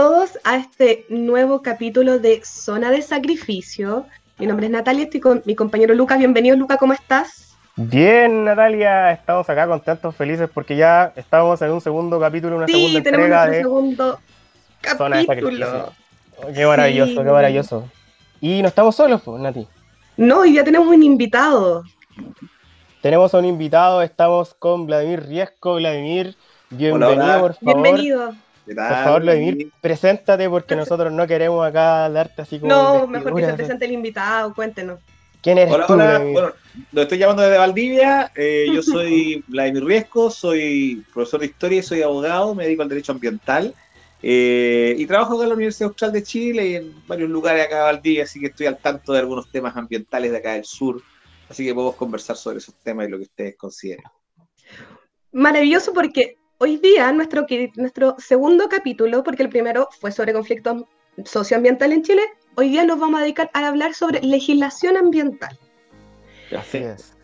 Todos a este nuevo capítulo de Zona de Sacrificio. Mi nombre es Natalia, estoy con mi compañero Lucas. Bienvenido, Lucas, ¿cómo estás? Bien, Natalia, estamos acá contentos, felices porque ya estamos en un segundo capítulo, una sí, segunda tenemos entrega nuestro de segundo Zona de capítulo. Sacrificio. Oh, Qué maravilloso, Sí. qué maravilloso. Y no estamos solos, pues, Nati. No, hoy ya tenemos un invitado. Tenemos a un invitado, estamos con Vladimir Riesco. Vladimir, bienvenido, hola. por favor. Bienvenido. ¿Qué Por favor, Vladimir, preséntate porque nosotros no queremos acá darte así como. No, mejor que se presente el invitado, cuéntenos. ¿Quién eres Hola, tú, hola. Bueno, lo estoy llamando desde Valdivia. Eh, yo soy Vladimir Riesco, soy profesor de historia y soy abogado, me dedico al derecho ambiental. eh, y trabajo acá en la Universidad Austral de Chile y en varios lugares acá de Valdivia, así que estoy al tanto de algunos temas ambientales de acá del sur. Así que podemos conversar sobre esos temas y lo que ustedes consideren. Maravilloso porque hoy día nuestro, nuestro segundo capítulo, porque el primero fue sobre conflictos socioambientales en Chile, hoy día nos vamos a dedicar a hablar sobre legislación ambiental. Así es.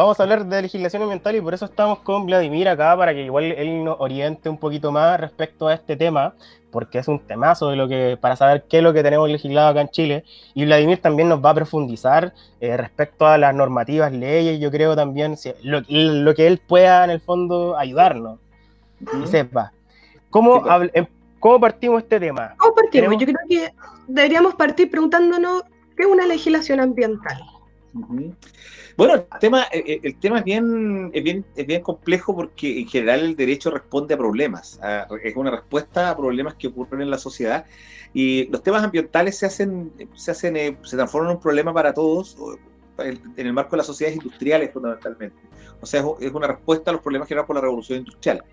Vamos a hablar de legislación ambiental y por eso estamos con Vladimir acá para que igual él nos oriente un poquito más respecto a este tema, porque es un temazo de lo que para saber qué es lo que tenemos legislado acá en Chile. Y Vladimir también nos va a profundizar eh, respecto a las normativas, leyes, yo creo también si- lo, lo que él pueda en el fondo ayudarnos y sepa. ¿Cómo, Sí, em- ¿Cómo partimos este tema? ¿Cómo partimos? Tenemos- Yo creo que deberíamos partir preguntándonos qué es una legislación ambiental. Bueno, el tema, eh, el tema es, bien, es, bien, es bien complejo porque en general el derecho responde a problemas, es una respuesta a problemas que ocurren en la sociedad y los temas ambientales se hacen, se hacen, eh, se transforman en un problema para todos en el marco de las sociedades industriales fundamentalmente. O sea, es una respuesta a los problemas generados por la revolución industrial.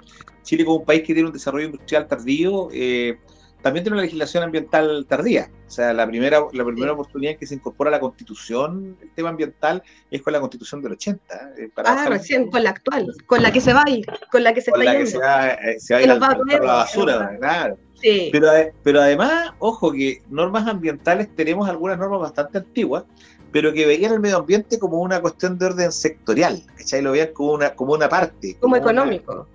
Chile como un país que tiene un desarrollo industrial tardío, eh, también tiene una legislación ambiental tardía. O sea, la primera, la primera Sí. oportunidad en que se incorpora a la constitución el tema ambiental es con la constitución del 80. eh, para Ah, recién, con la actual, con la que se va a ir, con la que se con está la que yendo. se va, eh, se va a Que ir nos al, va a la que basura, claro. Sí. Pero, pero además, ojo que normas ambientales tenemos algunas normas bastante antiguas, pero que veían el medio ambiente como una cuestión de orden sectorial, ¿cachai? Lo veían como una, como una parte. como económico.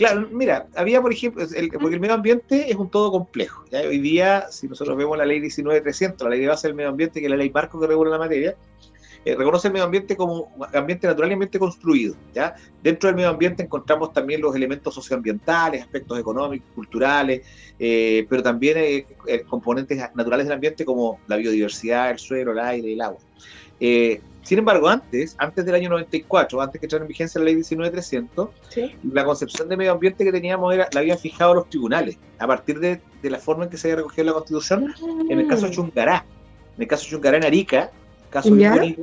Claro, mira, había, por ejemplo, el- porque el medio ambiente es un todo complejo. ¿ya? Hoy día, si nosotros vemos la ley 19300, la ley de base del medio ambiente, que es la ley marco que regula la materia, eh, reconoce el medio ambiente como ambiente natural y ambiente construido. ¿ya? Dentro del medio ambiente encontramos también los elementos socioambientales, aspectos económicos, culturales, eh, pero también eh, eh, componentes naturales del ambiente como la biodiversidad, el suelo, el aire, el agua. Sin embargo, antes, antes del año 94, antes que entrara en vigencia la ley 19300, Sí. la concepción de medio ambiente que teníamos era, la habían fijado los tribunales, a partir de, de la forma en que se había recogido la Constitución, en el caso de Chungará. En el caso de Chungará en Arica, caso Ya. bonito,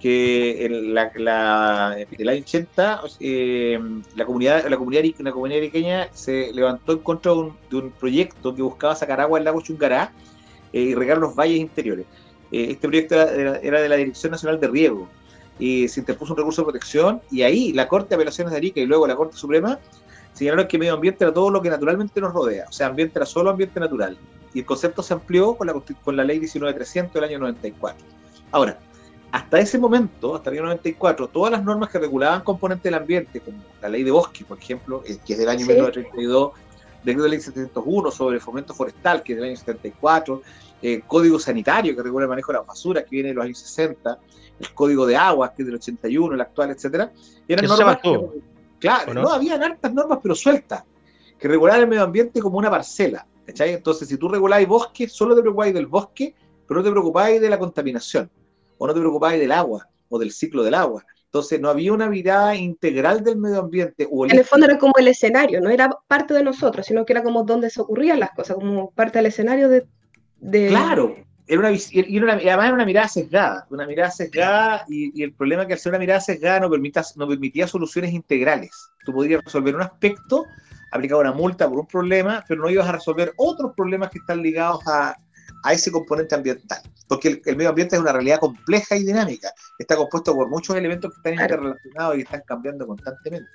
que en la, la- el año 80 eh, la comunidad la comunidad, la comunidad ariqueña se levantó en contra de un, de un proyecto que buscaba sacar agua del lago Chungará eh, y regar los valles interiores. Eh, este proyecto era, era- era de la Dirección Nacional de Riego y se interpuso un recurso de protección y ahí la Corte de Apelaciones de Arica y luego la Corte Suprema señalaron que medio ambiente era todo lo que naturalmente nos rodea, o sea, ambiente era solo ambiente natural. Y el concepto se amplió con la, con la ley 19300 del año 94. Ahora, hasta ese momento, hasta el año 94, todas las normas que regulaban componentes del ambiente, como la ley de bosque, por ejemplo, eh, que es del año Sí. 1932, decreto de ley 701 sobre fomento forestal, que es del año 74, eh, código sanitario que regula el manejo de las basuras, que viene de los años 60, el código de aguas, que es del 81, el actual, etcétera, eran Eso normas que- claro, ¿o no? no? habían hartas normas, pero sueltas, que regulaban el medio ambiente como una parcela, ¿cachai? Entonces, si tú reguláis bosque, solo te preocupáis del bosque, pero no te preocupáis de la contaminación, o no te preocupáis del agua, o del ciclo del agua. Entonces, no había una mirada integral del medio ambiente. o En el fondo era como el escenario, no era parte de nosotros, sino que era como donde se ocurrían las cosas, como parte del escenario de... de- Claro, era una, y era una- además era una mirada sesgada, una mirada sesgada y, y el problema es que al ser una mirada sesgada no, permita, no permitía soluciones integrales. Tú podrías resolver un aspecto, aplicar una multa por un problema, pero no ibas a resolver otros problemas que están ligados a, a ese componente ambiental. Porque el, el medio ambiente es una realidad compleja y dinámica. Está compuesto por muchos elementos que están interrelacionados y están cambiando constantemente.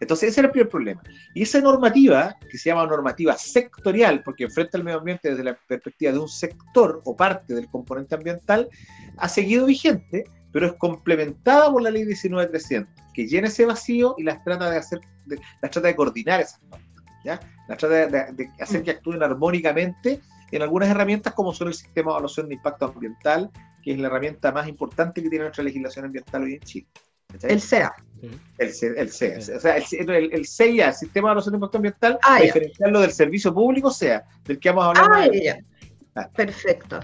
Entonces, ese era el primer problema. Y esa normativa, que se llama normativa sectorial, porque enfrenta el medio ambiente desde la perspectiva de un sector o parte del componente ambiental, ha seguido vigente, pero es complementada por la ley 19300, que llena ese vacío y las trata de hacer, de- las trata de coordinar esas normas. Las trata de, hacer que actúen armónicamente en algunas herramientas como son el sistema de evaluación de impacto ambiental, que es la herramienta más importante que tiene nuestra legislación ambiental hoy en Chile. El CEA. El, el CEA. O sea, el, el, el CEA, Sistema de Evaluación de Impacto Ambiental, ah, diferenciarlo del servicio público CEA, del que vamos a hablar. Ah, ah. Perfecto.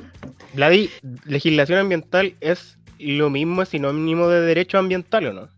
Vladi, legislación ambiental es lo mismo, es sinónimo de derecho ambiental o no?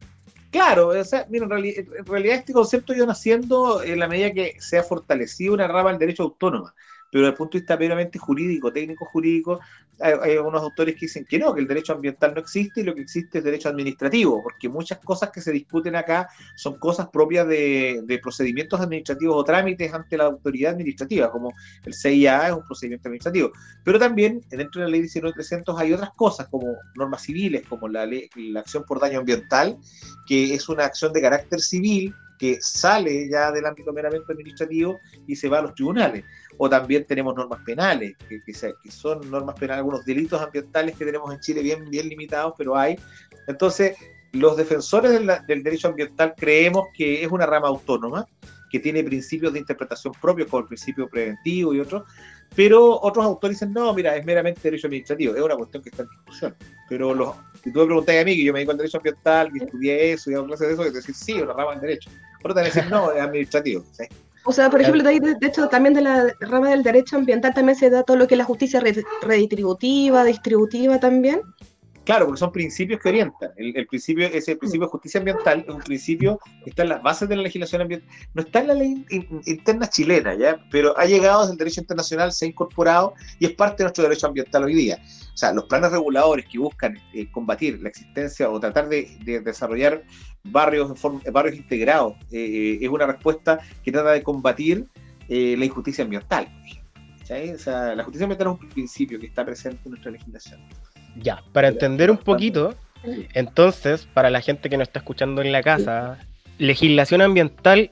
Claro, o sea, mira, en, realidad, este concepto ido naciendo en la medida que se ha fortalecido una rama del derecho autónoma pero desde el punto de vista meramente jurídico, técnico jurídico, hay, unos autores que dicen que no, que el derecho ambiental no existe y lo que existe es derecho administrativo, porque muchas cosas que se discuten acá son cosas propias de, procedimientos administrativos o trámites ante la autoridad administrativa, como el CIA es un procedimiento administrativo. Pero también dentro de la ley 19300 hay otras cosas, como normas civiles, como la, la acción por daño ambiental, que es una acción de carácter civil que sale ya del ámbito meramente administrativo y se va a los tribunales. O también tenemos normas penales, que, que, son normas penales, algunos delitos ambientales que tenemos en Chile bien, bien limitados, pero hay. Entonces, los defensores del, del derecho ambiental creemos que es una rama autónoma, que tiene principios de interpretación propios, como el principio preventivo y otros, pero otros autores dicen, no, mira, es meramente derecho administrativo, es una cuestión que está en discusión. Pero los, si tú me preguntas a mí, que yo me dedico al derecho ambiental, que estudié eso y hago clases de eso, que te decir, sí, una rama del derecho. Otros también dicen, no, es administrativo. O sea, por ejemplo, de, hecho, también de la rama del derecho ambiental también se da todo lo que es la justicia redistributiva, distributiva también. Claro, porque son principios que orientan. El, principio, ese principio de justicia ambiental es un principio que está en las bases de la legislación ambiental. No está en la ley interna chilena, ¿ya? Pero ha llegado desde el derecho internacional, se ha incorporado y es parte de nuestro derecho ambiental hoy día. O sea, los planes reguladores que buscan eh, combatir la existencia o tratar de, desarrollar barrios, barrios integrados eh, eh, es una respuesta que trata de combatir la injusticia ambiental. O sea, la justicia ambiental es un principio que está presente en nuestra legislación. Ya, para entender un poquito, entonces, para la gente que nos está escuchando en la casa, legislación ambiental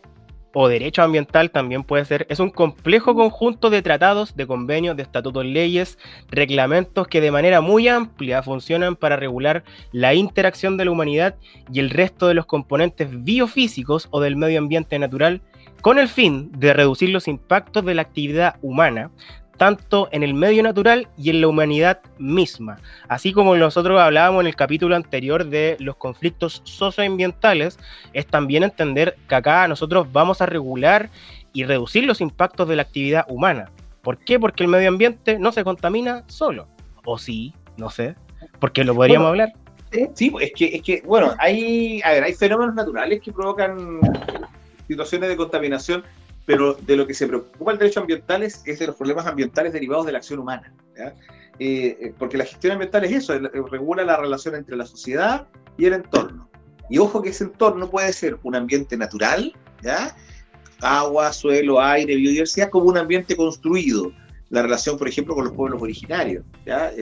o derecho ambiental también puede ser, es un complejo conjunto de tratados, de convenios, de estatutos, leyes, reglamentos que de manera muy amplia funcionan para regular la interacción de la humanidad y el resto de los componentes biofísicos o del medio ambiente natural con el fin de reducir los impactos de la actividad humana, tanto en el medio natural y en la humanidad misma. Así como nosotros hablábamos en el capítulo anterior de los conflictos socioambientales, es también entender que acá nosotros vamos a regular y reducir los impactos de la actividad humana. ¿Por qué? Porque el medio ambiente no se contamina solo. O sí, no sé. Porque lo podríamos hablar. Sí, es que, es que, bueno, hay, hay fenómenos naturales que provocan situaciones de contaminación pero de lo que se preocupa el derecho ambiental es, de los problemas ambientales derivados de la acción humana. Eh, eh, porque la gestión ambiental es eso, regula la relación entre la sociedad y el entorno. Y ojo que ese entorno puede ser un ambiente natural, agua, suelo, aire, biodiversidad, como un ambiente construido. La relación, por ejemplo, con los pueblos originarios,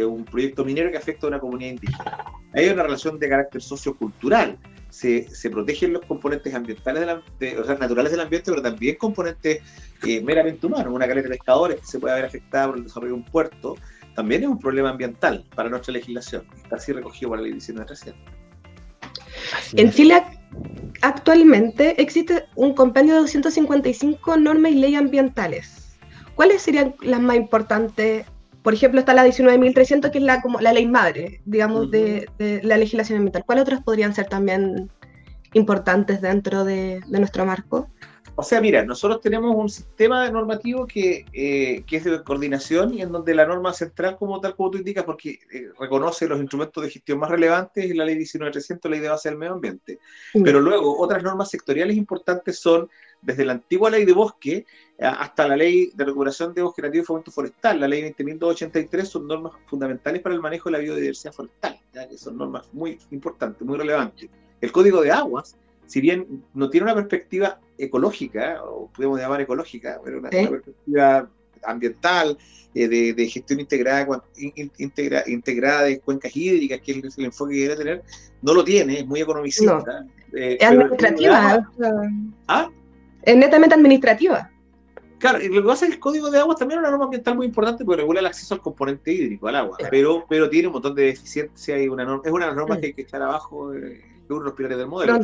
un proyecto minero que afecta a una comunidad indígena. Hay una relación de carácter sociocultural, se, se protegen los componentes ambientales, de o sea, naturales del ambiente, pero también componentes eh, meramente humanos. Una caleta de pescadores que se puede haber afectado por el desarrollo de un puerto, también es un problema ambiental para nuestra legislación. Está así recogido por la ley 19.300. En Chile actualmente existe un compendio de 255 normas y leyes ambientales. ¿Cuáles serían las más importantes por ejemplo, está la 19.300, que es la, como la ley madre, digamos, de, la legislación ambiental. ¿Cuáles otras podrían ser también importantes dentro de, nuestro marco? O sea, mira, nosotros tenemos un sistema normativo que, eh, que, es de coordinación y en donde la norma central, como tal como tú indicas, porque eh, reconoce los instrumentos de gestión más relevantes y la ley 19.300, ley de base del medio ambiente. Mm. Pero luego, otras normas sectoriales importantes son desde la antigua ley de bosque eh, hasta la ley de recuperación de bosque nativo y fomento forestal, la ley 20.283, son normas fundamentales para el manejo de la biodiversidad forestal, que son normas muy importantes, muy relevantes. El código de aguas, si bien no tiene una perspectiva ecológica, o podemos llamar ecológica, pero una, perspectiva ambiental, eh, de, gestión integrada, integrada de cuencas hídricas, que es el, enfoque que quiere tener, no lo tiene, es muy economicista. Eh, es administrativa. ¿Ah? Es netamente administrativa. Claro, y lo que pasa es que el código de aguas también es una norma ambiental muy importante porque regula el acceso al componente hídrico, al agua, pero, pero tiene un montón de deficiencias y una norma, es una normas que hay que echar abajo, eh, uno de los pilares del modelo.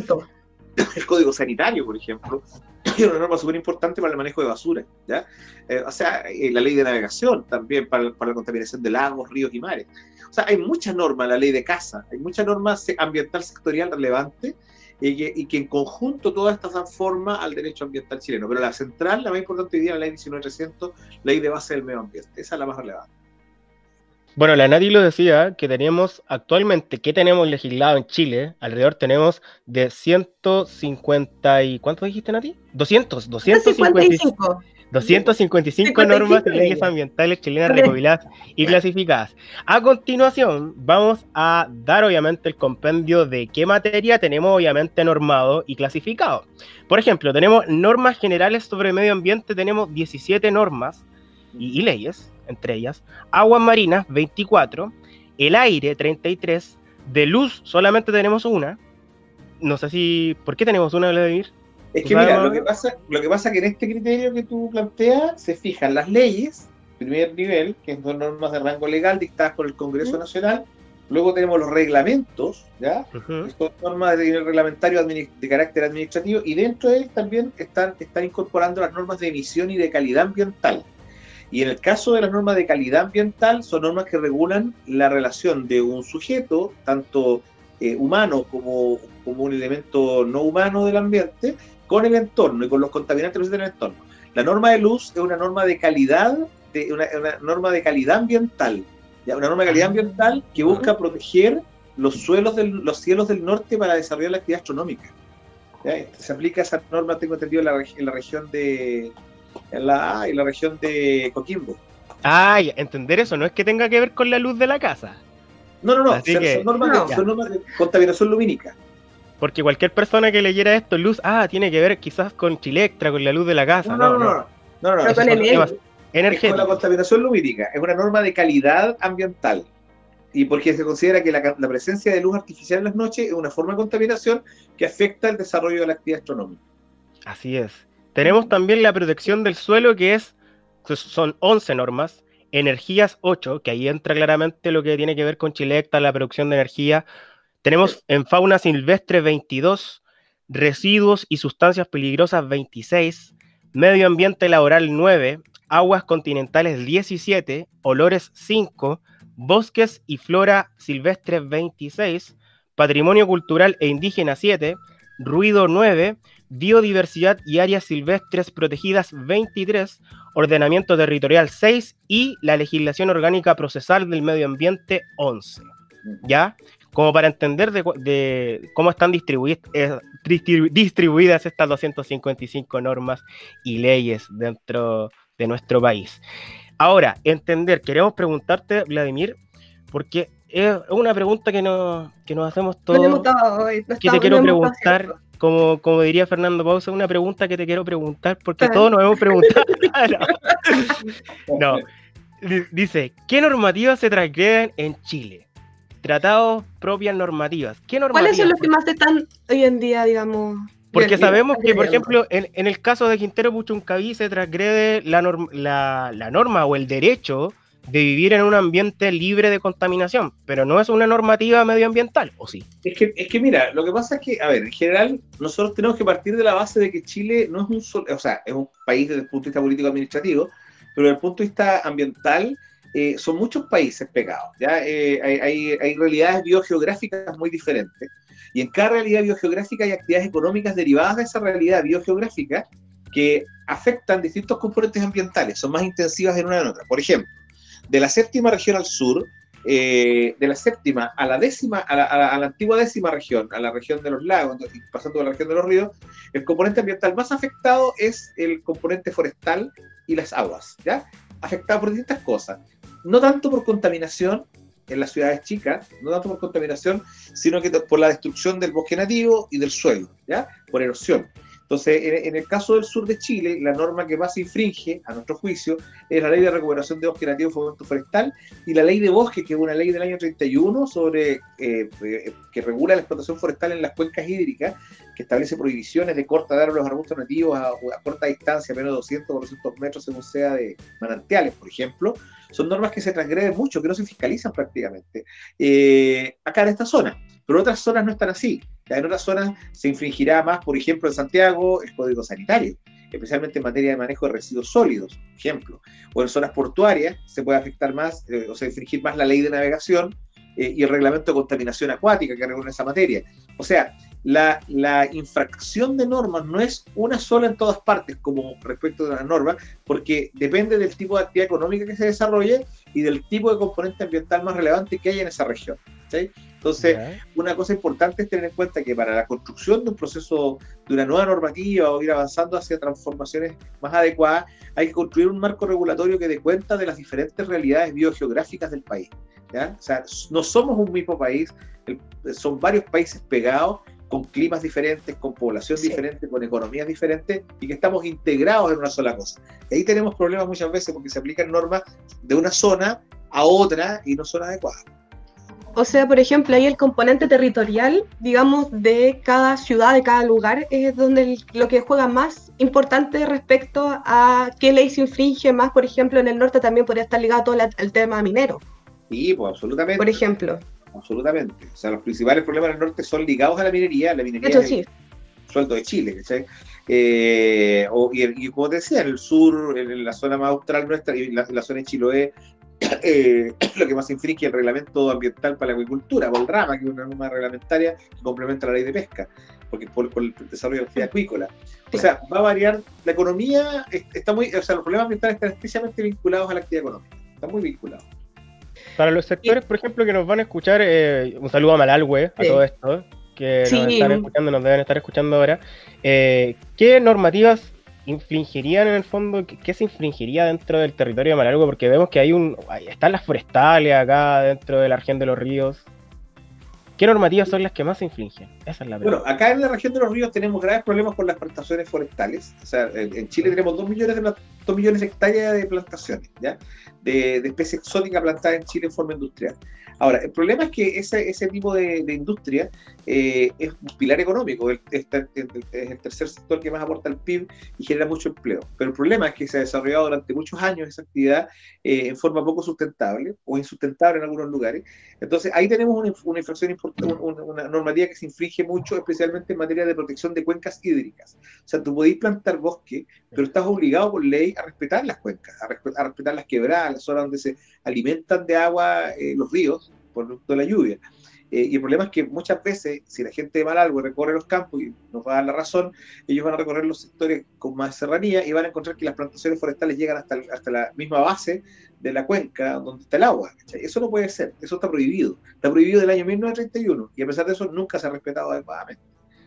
el código sanitario, por ejemplo, es una norma súper importante para el manejo de basura, ¿ya? Eh, o sea, la ley de navegación también para, para, la contaminación de lagos, ríos y mares. O sea, hay muchas normas, la ley de casa, hay muchas normas ambiental sectorial relevante y que, en conjunto todas estas dan forma al derecho ambiental chileno. Pero la central, la más importante hoy día, la ley 19300, ley de base del medio ambiente. Esa es la más relevante. Bueno, la Nati lo decía, que tenemos actualmente, ¿qué tenemos legislado en Chile? Alrededor tenemos de 150 y... ¿Cuánto dijiste, Nati? 200, 255. 255 normas de leyes ambientales chilenas recopiladas y clasificadas. A continuación, vamos a dar obviamente el compendio de qué materia tenemos obviamente normado y clasificado. Por ejemplo, tenemos normas generales sobre medio ambiente, tenemos 17 normas y, leyes, entre ellas, aguas marinas 24, el aire 33, de luz solamente tenemos una. No sé si. ¿Por qué tenemos una, Vladimir? Es que mira, lo que pasa, lo que pasa es que en este criterio que tú planteas se fijan las leyes, primer nivel, que son normas de rango legal dictadas por el Congreso Nacional, luego tenemos los reglamentos, ¿ya? que son normas de nivel reglamentario de carácter administrativo, y dentro de ellos también están, están incorporando las normas de emisión y de calidad ambiental. Y en el caso de las normas de calidad ambiental, son normas que regulan la relación de un sujeto, tanto eh, humano como, como un elemento no humano del ambiente, con el entorno y con los contaminantes del entorno. La norma de luz es una norma de calidad, de, una, norma de calidad ambiental, ¿ya? una norma de calidad ambiental que busca proteger los suelos de los cielos del norte para desarrollar la actividad astronómica. Este, se aplica esa norma, tengo entendido, en la, en la región de en la, en la región de Coquimbo. Ah, entender eso no es que tenga que ver con la luz de la casa. No, no, no, son, normas, son normas de contaminación lumínica. Porque cualquier persona que leyera esto, luz, ah, tiene que ver quizás con Chilectra, con la luz de la casa. No, no, no. No, no, no. con Es la contaminación lumínica. Es una norma de calidad ambiental. Y porque se considera que la, presencia de luz artificial en las noches es una forma de contaminación que afecta el desarrollo de la actividad astronómica. Así es. Tenemos también la protección del suelo, que es son 11 normas. Energías 8, que ahí entra claramente lo que tiene que ver con Chilecta, la producción de energía tenemos en fauna silvestre 22, residuos y sustancias peligrosas 26, medio ambiente laboral 9, aguas continentales 17, olores 5, bosques y flora silvestre 26, patrimonio cultural e indígena 7, ruido 9, biodiversidad y áreas silvestres protegidas 23, ordenamiento territorial 6 y la legislación orgánica procesal del medio ambiente 11. ¿Ya? Como para entender de, cómo están eh, distribuidas, estas 255 normas y leyes dentro de nuestro país. Ahora, entender, queremos preguntarte, Vladimir, porque es una pregunta que nos, que nos hacemos todos, que te quiero preguntar, como, como diría Fernando Pausa, una pregunta que te quiero preguntar, porque todos nos hemos preguntado. no. Dice, ¿qué normativas se transgreden en Chile? Tratados propias normativas. ¿Qué normativas? ¿Cuáles son los que más están hoy en día, digamos? Porque sabemos que, por ejemplo, en, el caso de Quintero Puchuncaví se transgrede la, la, norma o el derecho de vivir en un ambiente libre de contaminación, pero no es una normativa medioambiental, ¿o sí? Es que, es que mira, lo que pasa es que, a ver, en general, nosotros tenemos que partir de la base de que Chile no es un solo, o sea, es un país desde el punto de vista político-administrativo, pero desde el punto de vista ambiental eh, son muchos países pegados, ¿ya? Eh, hay, hay, realidades biogeográficas muy diferentes, y en cada realidad biogeográfica hay actividades económicas derivadas de esa realidad biogeográfica que afectan distintos componentes ambientales, son más intensivas en una en otra. Por ejemplo, de la séptima región al sur, eh, de la séptima a la décima, a la, antigua décima región, a la región de los lagos, pasando a la región de los ríos, el componente ambiental más afectado es el componente forestal y las aguas, ¿ya? Afectado por distintas cosas no tanto por contaminación en las ciudades chicas, no tanto por contaminación, sino que por la destrucción del bosque nativo y del suelo, ¿ya? Por erosión. Entonces, en, el caso del sur de Chile, la norma que más infringe, a nuestro juicio, es la ley de recuperación de bosque nativo y fomento forestal y la ley de bosque, que es una ley del año 31 sobre, eh, eh, que regula la explotación forestal en las cuencas hídricas, que establece prohibiciones de corta de árboles arbustos nativos a, a corta distancia, menos de 200 o 200 metros, según sea de manantiales, por ejemplo, son normas que se transgreden mucho, que no se fiscalizan prácticamente. Eh, acá en esta zona. pero otras zonas no están así. En otras zonas se infringirá más, por ejemplo, en Santiago, el código sanitario, especialmente en materia de manejo de residuos sólidos, por ejemplo. O en zonas portuarias se puede afectar más, eh, o sea, infringir más la ley de navegación eh, y el reglamento de contaminación acuática que regula esa materia. O sea, la, la, infracción de normas no es una sola en todas partes como respecto de las normas, porque depende del tipo de actividad económica que se desarrolle y del tipo de componente ambiental más relevante que haya en esa región. ¿sí? Entonces, una cosa importante es tener en cuenta que para la construcción de un proceso, de una nueva normativa o ir avanzando hacia transformaciones más adecuadas, hay que construir un marco regulatorio que dé cuenta de las diferentes realidades biogeográficas del país. ¿ya? O sea, no somos un mismo país, son varios países pegados con climas diferentes, con población diferente, con economías diferentes y que estamos integrados en una sola cosa. Y ahí tenemos problemas muchas veces porque se aplican normas de una zona a otra y no son adecuadas. O sea, por ejemplo, ahí el componente territorial, digamos, de cada ciudad, de cada lugar, es donde lo que juega más importante respecto a qué ley se infringe más, por ejemplo, en el norte también podría estar ligado todo el tema minero. Sí, pues absolutamente. Por ejemplo absolutamente. O sea, los principales problemas del norte son ligados a la minería, la minería Eso sí. sueldo de Chile, ¿cachai? Eh, y, como te decía, en el sur, en, la zona más austral nuestra, y la, zona de Chiloé, eh, lo que más infringe el reglamento ambiental para la agricultura, o el RAMA, que es una norma reglamentaria que complementa la ley de pesca, porque por, el desarrollo de la actividad acuícola. O sea, va a variar, la economía está muy, o sea, los problemas ambientales están especialmente vinculados a la actividad económica, están muy vinculados. Para los sectores, por ejemplo, que nos van a escuchar, eh, un saludo a Malalwe, a todo esto, que nos están escuchando, nos deben estar escuchando ahora. Eh, ¿Qué normativas infringirían en el fondo? ¿qué, se infringiría dentro del territorio de Malalwe? Porque vemos que hay un. están las forestales acá dentro de la región de los ríos. ¿Qué normativas son las que más se infringen? Esa es la pregunta. Bueno, acá en la región de los ríos tenemos graves problemas con las plantaciones forestales. O sea, en Chile tenemos 2 millones de, 2 millones de hectáreas de plantaciones, ¿ya? de, de especie exótica plantada en Chile en forma industrial. Ahora, el problema es que ese, ese tipo de, industria eh, es un pilar económico, es, es, el tercer sector que más aporta al PIB y genera mucho empleo. Pero el problema es que se ha desarrollado durante muchos años esa actividad eh, en forma poco sustentable o insustentable en algunos lugares. Entonces, ahí tenemos una, una infracción importante, una, normativa que se infringe mucho, especialmente en materia de protección de cuencas hídricas. O sea, tú podéis plantar bosque, pero estás obligado por ley a respetar las cuencas, a, respetar las quebradas, las zonas donde se alimentan de agua eh, los ríos producto de la lluvia. Eh, y el problema es que muchas veces, si la gente de Malalgo recorre los campos y nos va a dar la razón, ellos van a recorrer los sectores con más serranía y van a encontrar que las plantaciones forestales llegan hasta, hasta la misma base de la cuenca donde está el agua. Eso no puede ser, eso está prohibido. Está prohibido del año 1931 y a pesar de eso nunca se ha respetado adecuadamente.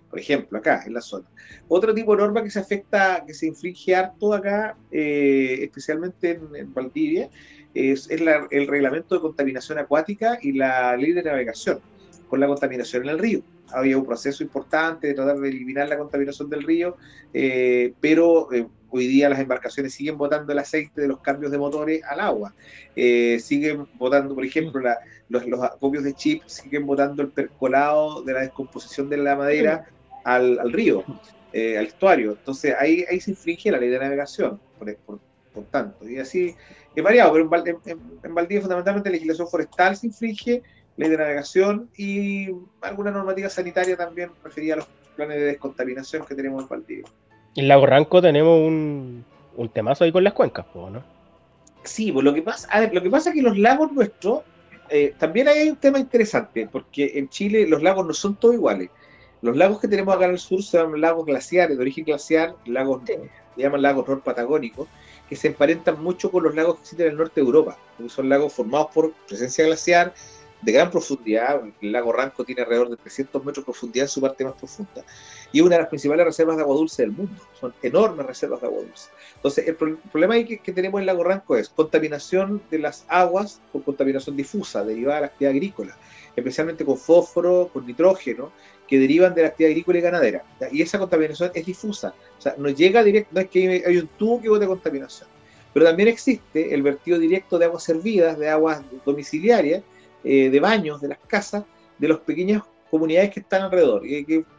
Por ejemplo, acá en la zona. Otro tipo de norma que se afecta, que se infringe harto acá, eh, especialmente en, en Valdivia, es, el reglamento de contaminación acuática y la ley de navegación con la contaminación en el río. Había un proceso importante de tratar de eliminar la contaminación del río, eh, pero eh, hoy día las embarcaciones siguen botando el aceite de los cambios de motores al agua. Eh, siguen botando, por ejemplo, los, los acopios de chip, siguen botando el percolado de la descomposición de la madera al, al río, al estuario. Entonces ahí, ahí se infringe la ley de navegación, por tanto. Y así es variado, pero en, en, Valdivia fundamentalmente la legislación forestal se infringe, ley de navegación y alguna normativa sanitaria también referida a los planes de descontaminación que tenemos en Valdivia. En Lago Ranco tenemos un, un temazo ahí con las cuencas, ¿no? Sí, pues lo que pasa, a ver, lo que pasa es que los lagos nuestros, eh, también hay un tema interesante, porque en Chile los lagos no son todos iguales. Los lagos que tenemos acá en el sur son lagos glaciares, de origen glaciar, lagos, se llaman lagos patagónicos, que se emparentan mucho con los lagos que existen en el norte de Europa, porque son lagos formados por presencia glaciar de gran profundidad. El lago Ranco tiene alrededor de 300 metros de profundidad en su parte más profunda y una de las principales reservas de agua dulce del mundo. Son enormes reservas de agua dulce. Entonces, el, problema que, que, tenemos en el lago Ranco es contaminación de las aguas por contaminación difusa derivada de la actividad agrícola, especialmente con fósforo, con nitrógeno que derivan de la actividad agrícola y ganadera. Y esa contaminación es difusa. O sea, no llega directo, no es que hay un tubo que bote contaminación. Pero también existe el vertido directo de aguas servidas, de aguas domiciliarias, eh, de baños de las casas, de las pequeñas comunidades que están alrededor.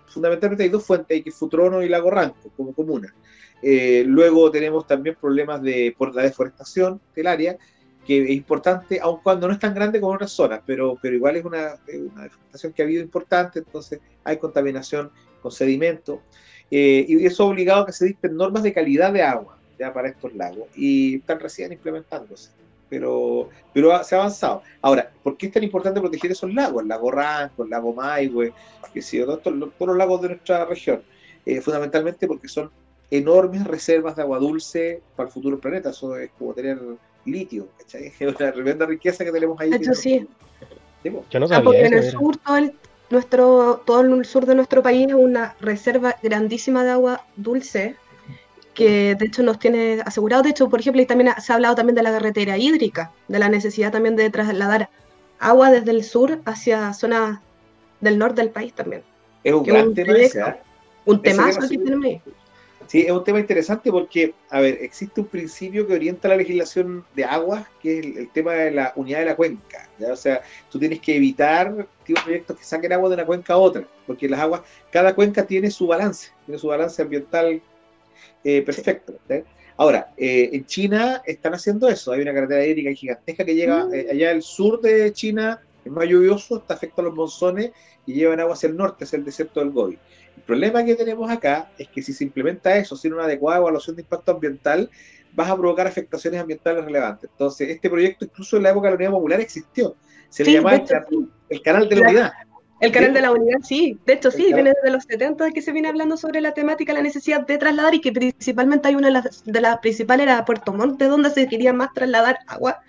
Fundamentalmente hay dos fuentes, hay que Futrono y Lago Ranco como comuna. Eh, luego tenemos también problemas de, por la deforestación del área que es importante, aun cuando no es tan grande como otras zonas, pero, pero igual es una, una deforestación que ha habido importante, entonces hay contaminación con sedimento, eh, y eso ha obligado a que se dicten normas de calidad de agua ya para estos lagos, y están recién implementándose. Pero, pero se ha avanzado. Ahora, ¿por qué es tan importante proteger esos lagos? El lago Ranco, el lago Maihue, que sí, todos, todos los lagos de nuestra región. Eh, fundamentalmente porque son enormes reservas de agua dulce para el futuro planeta. Eso es como tener litio, ¿cachai? Es una tremenda riqueza que tenemos ahí. De hecho, sí. Yo no Ah, sabía porque en eso, el era. sur, todo el, nuestro, todo el sur de nuestro país es una reserva grandísima de agua dulce que de hecho nos tiene asegurado. De hecho, por ejemplo, y también ha- se ha hablado también de la carretera hídrica, de la necesidad también de trasladar agua desde el sur hacia zonas del norte del país también. Es un Que gran un tema ¿ah? Un Ese temazo tema que tenemos ahí. Sí, es un tema interesante porque, a ver, existe un principio que orienta la legislación de aguas, que es el, el tema de la unidad de la cuenca. ¿ya? O sea, tú tienes que evitar proyectos que saquen agua de una cuenca a otra, porque las aguas, cada cuenca tiene su balance, tiene su balance ambiental eh, perfecto. Ahora, eh, en China están haciendo eso. Hay una carretera hídrica gigantesca que llega Mm. eh, allá al sur de China, es más lluvioso, está afecto a los monzones y llevan agua hacia el norte, hacia el desierto del Gobi. El problema que tenemos acá es que si se implementa eso sin una adecuada evaluación de impacto ambiental, vas a provocar afectaciones ambientales relevantes. Entonces, este proyecto incluso en la época de la Unidad Popular existió. Se Sí, le llamaba el, canal de la La- unidad. El canal de la unidad, sí. De hecho, sí, viene desde los 70 que se viene hablando sobre la temática, la necesidad de trasladar y que principalmente hay una de las, de las principales era Puerto Montt, de donde se quería más trasladar agua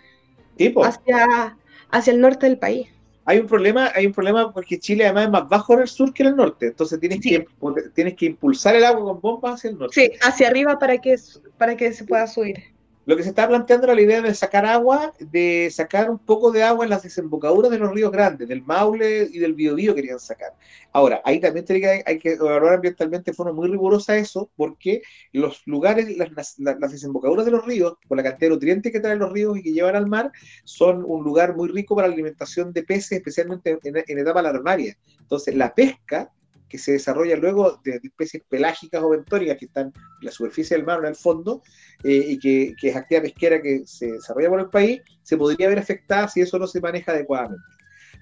Tipo, hacia, hacia el norte del país. hay un problema, hay un problema porque Chile además es más bajo en el sur que en el norte. Entonces tienes, Sí. que, tienes que impulsar el agua con bombas hacia el norte. Sí, hacia arriba para que, para que se pueda subir. Lo que se está planteando era la idea de sacar agua, de sacar un poco de agua en las desembocaduras de los ríos grandes, del Maule y del Biobío querían sacar. Ahora, ahí también tiene que, hay que evaluar ambientalmente de forma muy rigurosa eso, porque los lugares, las, desembocaduras de los ríos, por la cantidad de nutrientes que traen los ríos y que llevan al mar, son un lugar muy rico para la alimentación de peces, especialmente en, en etapa larvaria. Entonces, la pesca que se desarrolla luego de, de especies pelágicas o bentónicas que están en la superficie del mar o en el fondo, eh, y que, que es actividad pesquera que se desarrolla por el país, se podría ver afectada si eso no se maneja adecuadamente.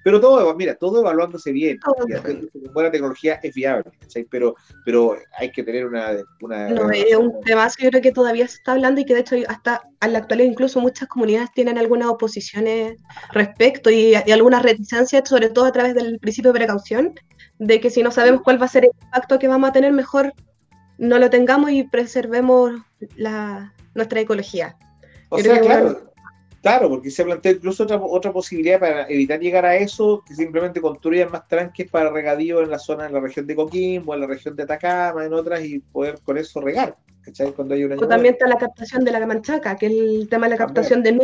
Pero todo, mira, todo evaluándose bien, con buena tecnología es viable. Pero, pero hay que tener una... una No, es un tema yo creo que todavía se está hablando y que de hecho hasta en la actualidad incluso muchas comunidades tienen algunas oposiciones respecto y, y algunas reticencias, sobre todo a través del principio de precaución, de que si no sabemos cuál va a ser el impacto que vamos a tener, mejor no lo tengamos y preservemos la, nuestra ecología. O sea, que claro, claro, porque se plantea incluso otra, otra posibilidad para evitar llegar a eso, que simplemente construyan más tranques para regadío en la zona, en la región de Coquimbo, en la región de Atacama, en otras, y poder con eso regar, ¿cachai? Cuando hay una O también está la captación de la manchaca, que es el tema de la captación de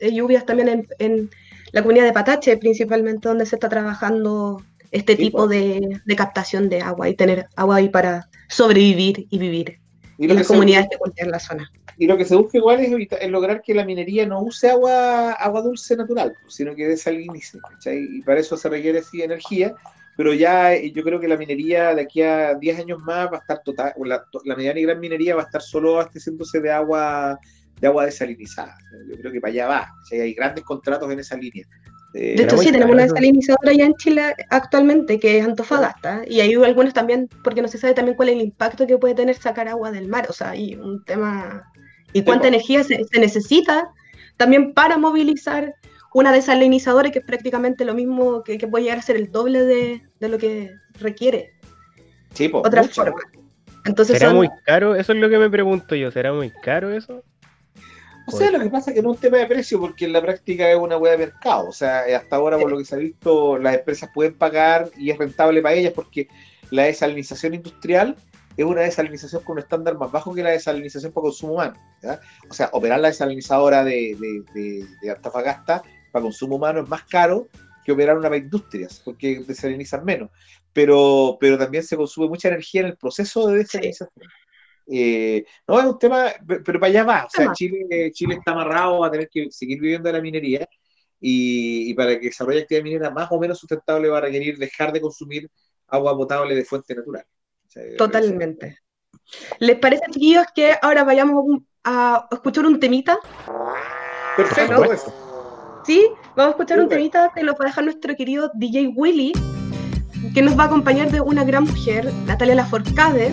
eh, lluvias también en, en la comunidad de Patache, principalmente donde se está trabajando este Sí, tipo de, de captación de agua y tener agua ahí para sobrevivir y vivir y en las comunidades que cultivan la zona. y lo que se busca igual es, evitar- es lograr que la minería no use agua, agua dulce natural, sino que desalinice, ¿cachai? Y para eso se requiere sí energía, pero ya eh, yo creo que la minería de aquí a 10 años más va a estar total, o la, la mediana y gran minería va a estar solo abasteciéndose de agua de agua desalinizada. Yo creo que para allá va. ¿cachai? Hay grandes contratos en esa línea. Eh, De hecho, sí, tenemos una desalinizadora ya en Chile actualmente, que es Antofagasta, y hay algunos también, porque no se sabe también cuál es el impacto que puede tener sacar agua del mar, o sea, hay un tema, y cuánta pues. energía se, se necesita también para movilizar una desalinizadora, que es prácticamente lo mismo, que, que puede llegar a ser el doble de, de lo que requiere sí, po, otra mucho. forma. Entonces, ¿Será son- muy caro? Eso es lo que me pregunto yo. ¿Será muy caro eso? O sea, lo que pasa es que no es un tema de precio, porque en la práctica es una hueá de mercado. O sea, hasta ahora, por lo que se ha visto, las empresas pueden pagar y es rentable para ellas porque la desalinización industrial es una desalinización con un estándar más bajo que la desalinización para consumo humano. O sea, operar la desalinizadora de, de, de- de Antofagasta para consumo humano es más caro que operar una para industrias, porque desalinizan menos. Pero, pero también se consume mucha energía en el proceso de desalinización. Eh, no, es un tema, pe- pero para allá va. O sea. Chile, Chile está amarrado a tener que seguir viviendo de la minería y, y para que desarrolle actividad minera más o menos sustentable va a requerir dejar de consumir agua potable de fuente natural. O sea, Totalmente. ¿Les parece, chiquillos, que ahora vayamos a escuchar un temita? Perfecto. Sí, vamos a escuchar un temita que lo va a dejar nuestro querido DJ Willy, que nos va a acompañar de una gran mujer, Natalia Laforcade,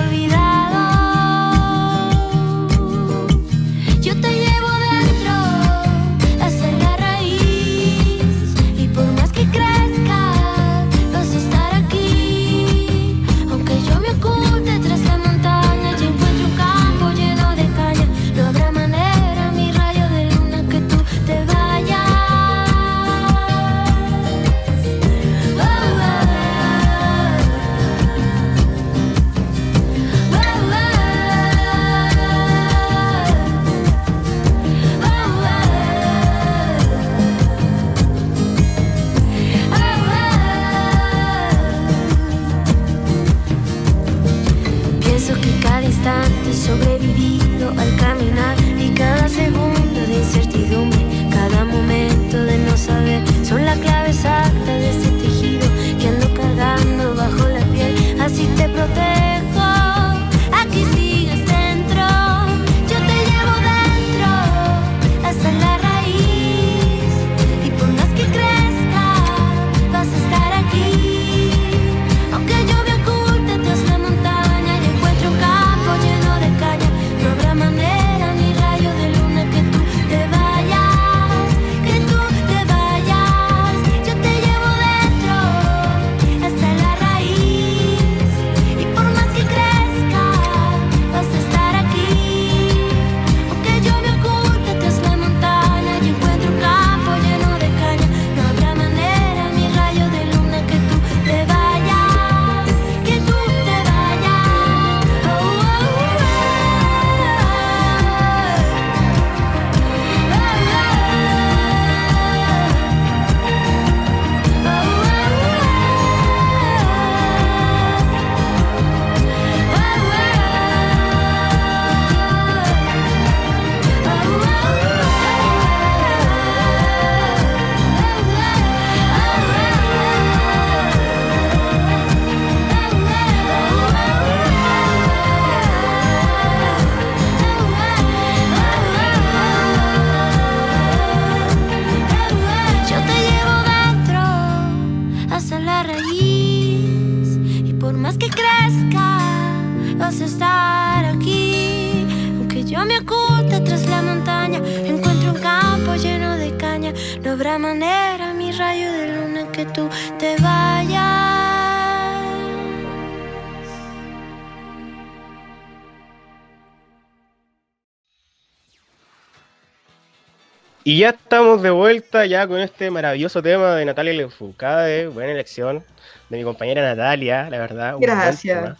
estamos de vuelta ya con este maravilloso tema de Natalia Lefucade, buena elección de mi compañera Natalia, la verdad. un Gracias. tema,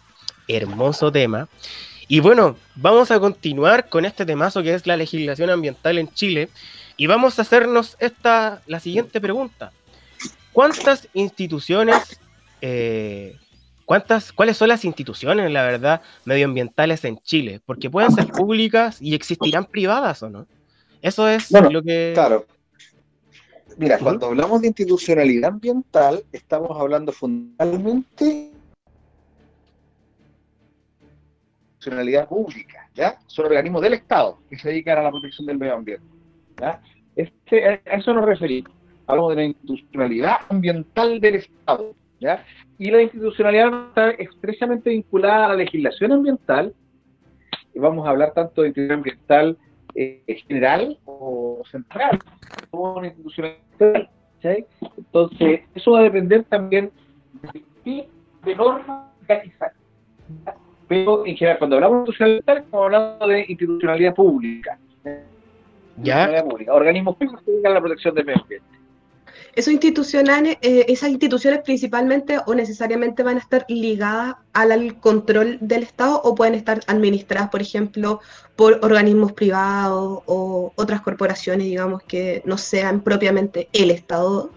hermoso tema. Y bueno, vamos a continuar con este temazo que es la legislación ambiental en Chile. Y vamos a hacernos esta, la siguiente pregunta. ¿Cuántas instituciones, eh, cuántas, cuáles son las instituciones, la verdad, medioambientales en Chile? Porque pueden ser públicas y existirán privadas o no. Eso es Bueno, lo que... Claro. Mira, cuando hablamos de institucionalidad ambiental, estamos hablando fundamentalmente institucionalidad pública, ¿ya? Son organismos del Estado que se dedican a la protección del medio ambiente, ¿ya? Este, a eso nos referimos. Hablamos de la institucionalidad ambiental del Estado, ¿ya? Y la institucionalidad está estrechamente vinculada a la legislación ambiental. Y vamos a hablar tanto de institucionalidad ambiental eh, general o central, como una institucionalidad. ¿sí? Entonces, eso va a depender también de, de normas organizadas. pero en general, cuando hablamos de institucionalidad, estamos hablando de institucionalidad pública. ¿Ya? Institucionalidad pública. Organismos públicos que a la protección del medio ambiente. Esos institucionales, eh, esas instituciones principalmente o necesariamente van a estar ligadas al, al control del Estado o pueden estar administradas, por ejemplo, por organismos privados o otras corporaciones, digamos, que no sean propiamente el Estado.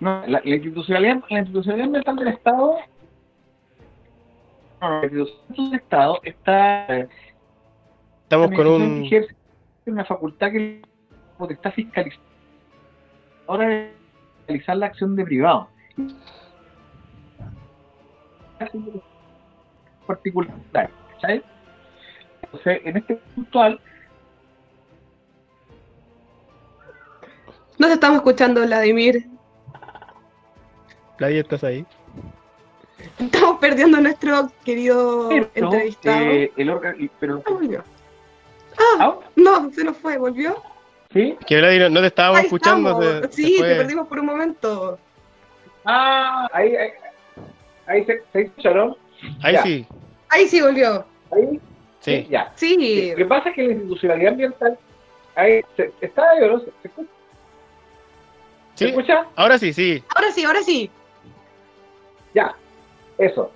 No, la, la institucionalidad, la institucionalidad ambiental del Estado, no, la institucionalidad del Estado está eh, Estamos con un. ejerce una facultad que está fiscalizando ahora de fiscalizar la acción de privado particular ¿cachai? entonces en este puntual No te estamos escuchando, Vladimir. Nadie estás ahí. Estamos perdiendo a nuestro querido pero, entrevistado. eh, el órgano pero Ah, volvió. Ah, ¿Ah? no, se nos fue, volvió. ¿Sí? Que Vladimir, no te estábamos Ahí escuchando. se- se sí, te perdimos por un momento. ah ahí ahí, ahí se, se escucharon Ahí Ya. sí. Ahí sí volvió. ahí Sí. ya Sí. Lo que pasa es que la institucionalidad ambiental ahí se, está ahí, ¿o ¿no? ¿Se, se escucha? ¿Se Sí. escucha? Ahora sí, sí. Ahora sí, ahora sí. Ya, eso.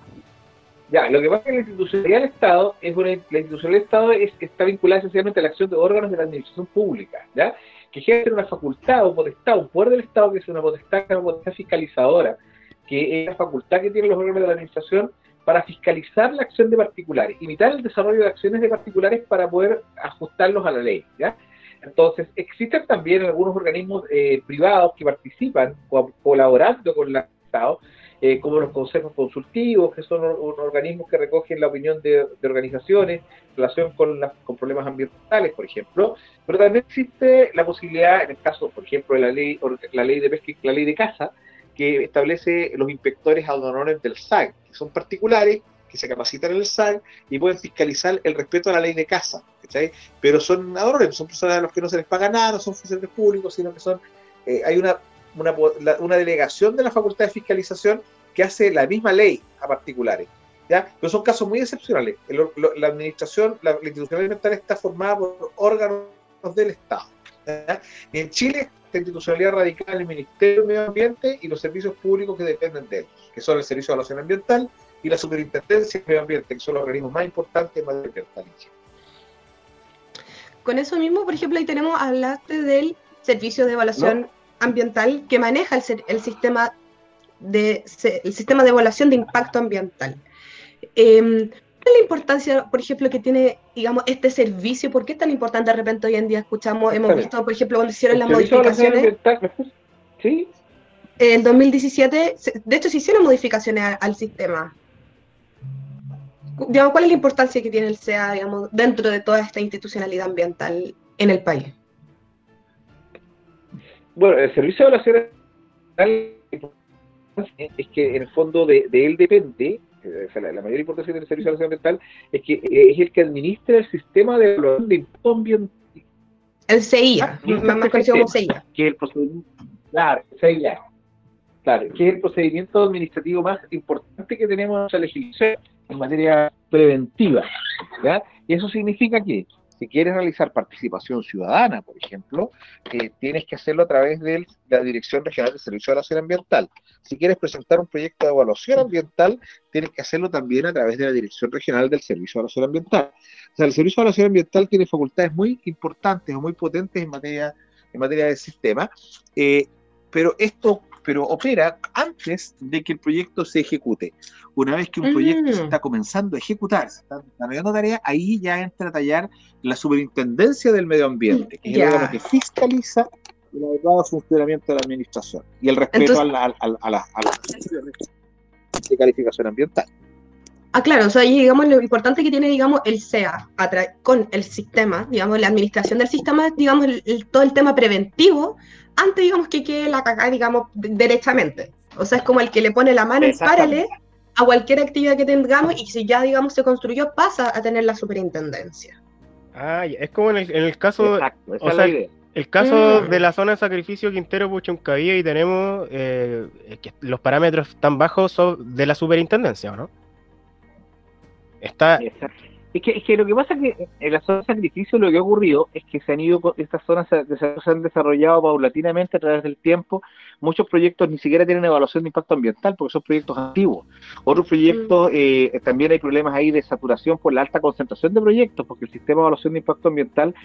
Ya, lo que pasa es que la institucionalidad del Estado es una, la institucionalidad del Estado es, está vinculada esencialmente a la acción de órganos de la administración pública, ¿ya? Que ejercen una facultad o potestad, un poder del Estado que es una potestad, una potestad fiscalizadora, que es la facultad que tienen los órganos de la administración para fiscalizar la acción de particulares, imitar el desarrollo de acciones de particulares para poder ajustarlos a la ley, ¿ya? Entonces, existen también algunos organismos eh, privados que participan co- colaborando con el Estado, eh, como los consejos consultivos, que son or- or- organismos que recogen la opinión de, organizaciones en relación con, las- con problemas ambientales, por ejemplo. Pero también existe la posibilidad, en el caso, por ejemplo, de la ley, la ley de pesca la ley de caza, que establece los inspectores ad honorem del SAG, que son particulares, que se capacitan en el SAG y pueden fiscalizar el respeto a la ley de caza. ¿cachai? Pero son ad son personas a los que no se les paga nada, son funcionarios públicos, sino que son. eh, hay una, una, una delegación de la facultad de fiscalización que hace la misma ley a particulares. ¿ya? Pero son casos muy excepcionales. El or- lo- la administración, la, la institucionalidad ambiental está formada por órganos del Estado. ¿ya? Y en Chile, la institucionalidad radical en el Ministerio del Medio Ambiente y los servicios públicos que dependen de él, que son el Servicio de Evaluación Ambiental y la Superintendencia del Medio Ambiente, que son los organismos más importantes en materia ambiental en Chile. Con eso mismo, por ejemplo, ahí tenemos, hablaste del servicio de evaluación ambiental que maneja el, sistema de el sistema de evaluación de impacto ambiental. Em, ¿Cuál es la importancia, por ejemplo, que tiene, digamos, este servicio? ¿Por qué es tan importante de repente hoy en día escuchamos, hemos visto, por ejemplo, cuando hicieron las modificaciones. ¿Sí? en 2017, se- de hecho se hicieron modificaciones al sistema. Digamos, ¿cuál es la importancia que tiene el SEA, digamos, dentro de toda esta institucionalidad ambiental en el país? Bueno, el servicio de evaluación es que en el fondo de, de él depende, eh, o sea, la, la mayor importancia del servicio de evaluación ambiental es que eh, es el que administra el sistema de evaluación de impacto ambiental, El CIA, más, conocido como. CIA. que el procedimiento, claro, CIA, claro, que es el procedimiento administrativo más importante que tenemos en nuestra legislación en materia preventiva, ¿ya? Y eso significa que si quieres realizar participación ciudadana, por ejemplo, eh, tienes que hacerlo a través de la Dirección Regional de Servicio de Evaluación Ambiental. Si quieres presentar un proyecto de evaluación ambiental, tienes que hacerlo también a través de la Dirección Regional del Servicio de Evaluación Ambiental. O sea, el Servicio de Evaluación Ambiental tiene facultades muy importantes o muy potentes en materia, en materia de sistema, eh, pero esto pero opera antes de que el proyecto se ejecute. Una vez que un proyecto se Mm. está comenzando a ejecutar, se está desarrollando tarea, ahí ya entra a tallar la superintendencia del medio ambiente, que es el órgano que fiscaliza el adecuado funcionamiento de la administración y el respeto Entonces- a, la, a, a, a las- a las decisiones de calificación ambiental. Ah, claro, o sea, y digamos lo importante que tiene, digamos, el SEA con el sistema, digamos, la administración del sistema, digamos, el- el- todo el tema preventivo, antes, digamos, que quede la cagada, digamos, de- derechamente. O sea, es como el que le pone la mano en paralelo a cualquier actividad que tengamos y si ya, digamos, se construyó, pasa a tener la superintendencia. Ah, es como en el, en el caso, Exacto, esa o es sea, la idea. el caso Mm. de la zona de sacrificio Quintero Puchuncavía y tenemos eh, que los parámetros tan bajos son de la superintendencia, ¿o no? Está... Es que, es que lo que pasa es que en la zona de sacrificio lo que ha ocurrido es que se han ido, estas zonas se, se han desarrollado paulatinamente a través del tiempo. Muchos proyectos ni siquiera tienen evaluación de impacto ambiental porque son proyectos antiguos. Otros proyectos, mm. eh, también hay problemas ahí de saturación por la alta concentración de proyectos, porque el sistema de evaluación de impacto ambiental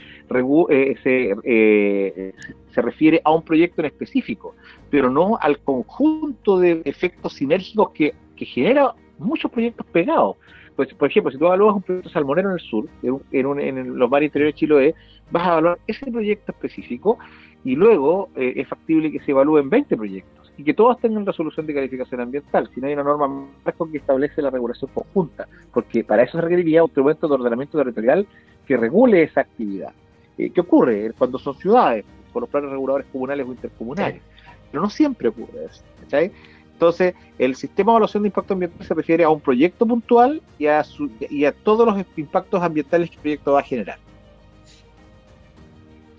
eh, se, eh, se refiere a un proyecto en específico, pero no al conjunto de efectos sinérgicos que, que genera muchos proyectos pegados. Pues, por ejemplo, si tú evalúas un proyecto salmonero en el sur, en, los mares interiores de Chiloé, vas a evaluar ese proyecto específico y luego eh, es factible que se evalúen 20 proyectos y que todos tengan resolución de calificación ambiental, si no hay una norma marco que establece la regulación conjunta, porque para eso se requeriría un instrumento de ordenamiento territorial que regule esa actividad. Eh, ¿Qué ocurre cuando son ciudades, con los planes reguladores comunales o intercomunales? Pero no siempre ocurre eso. ¿cachai? Entonces, el sistema de evaluación de impacto ambiental se refiere a un proyecto puntual y a, y a todos los impactos ambientales que el proyecto va a generar.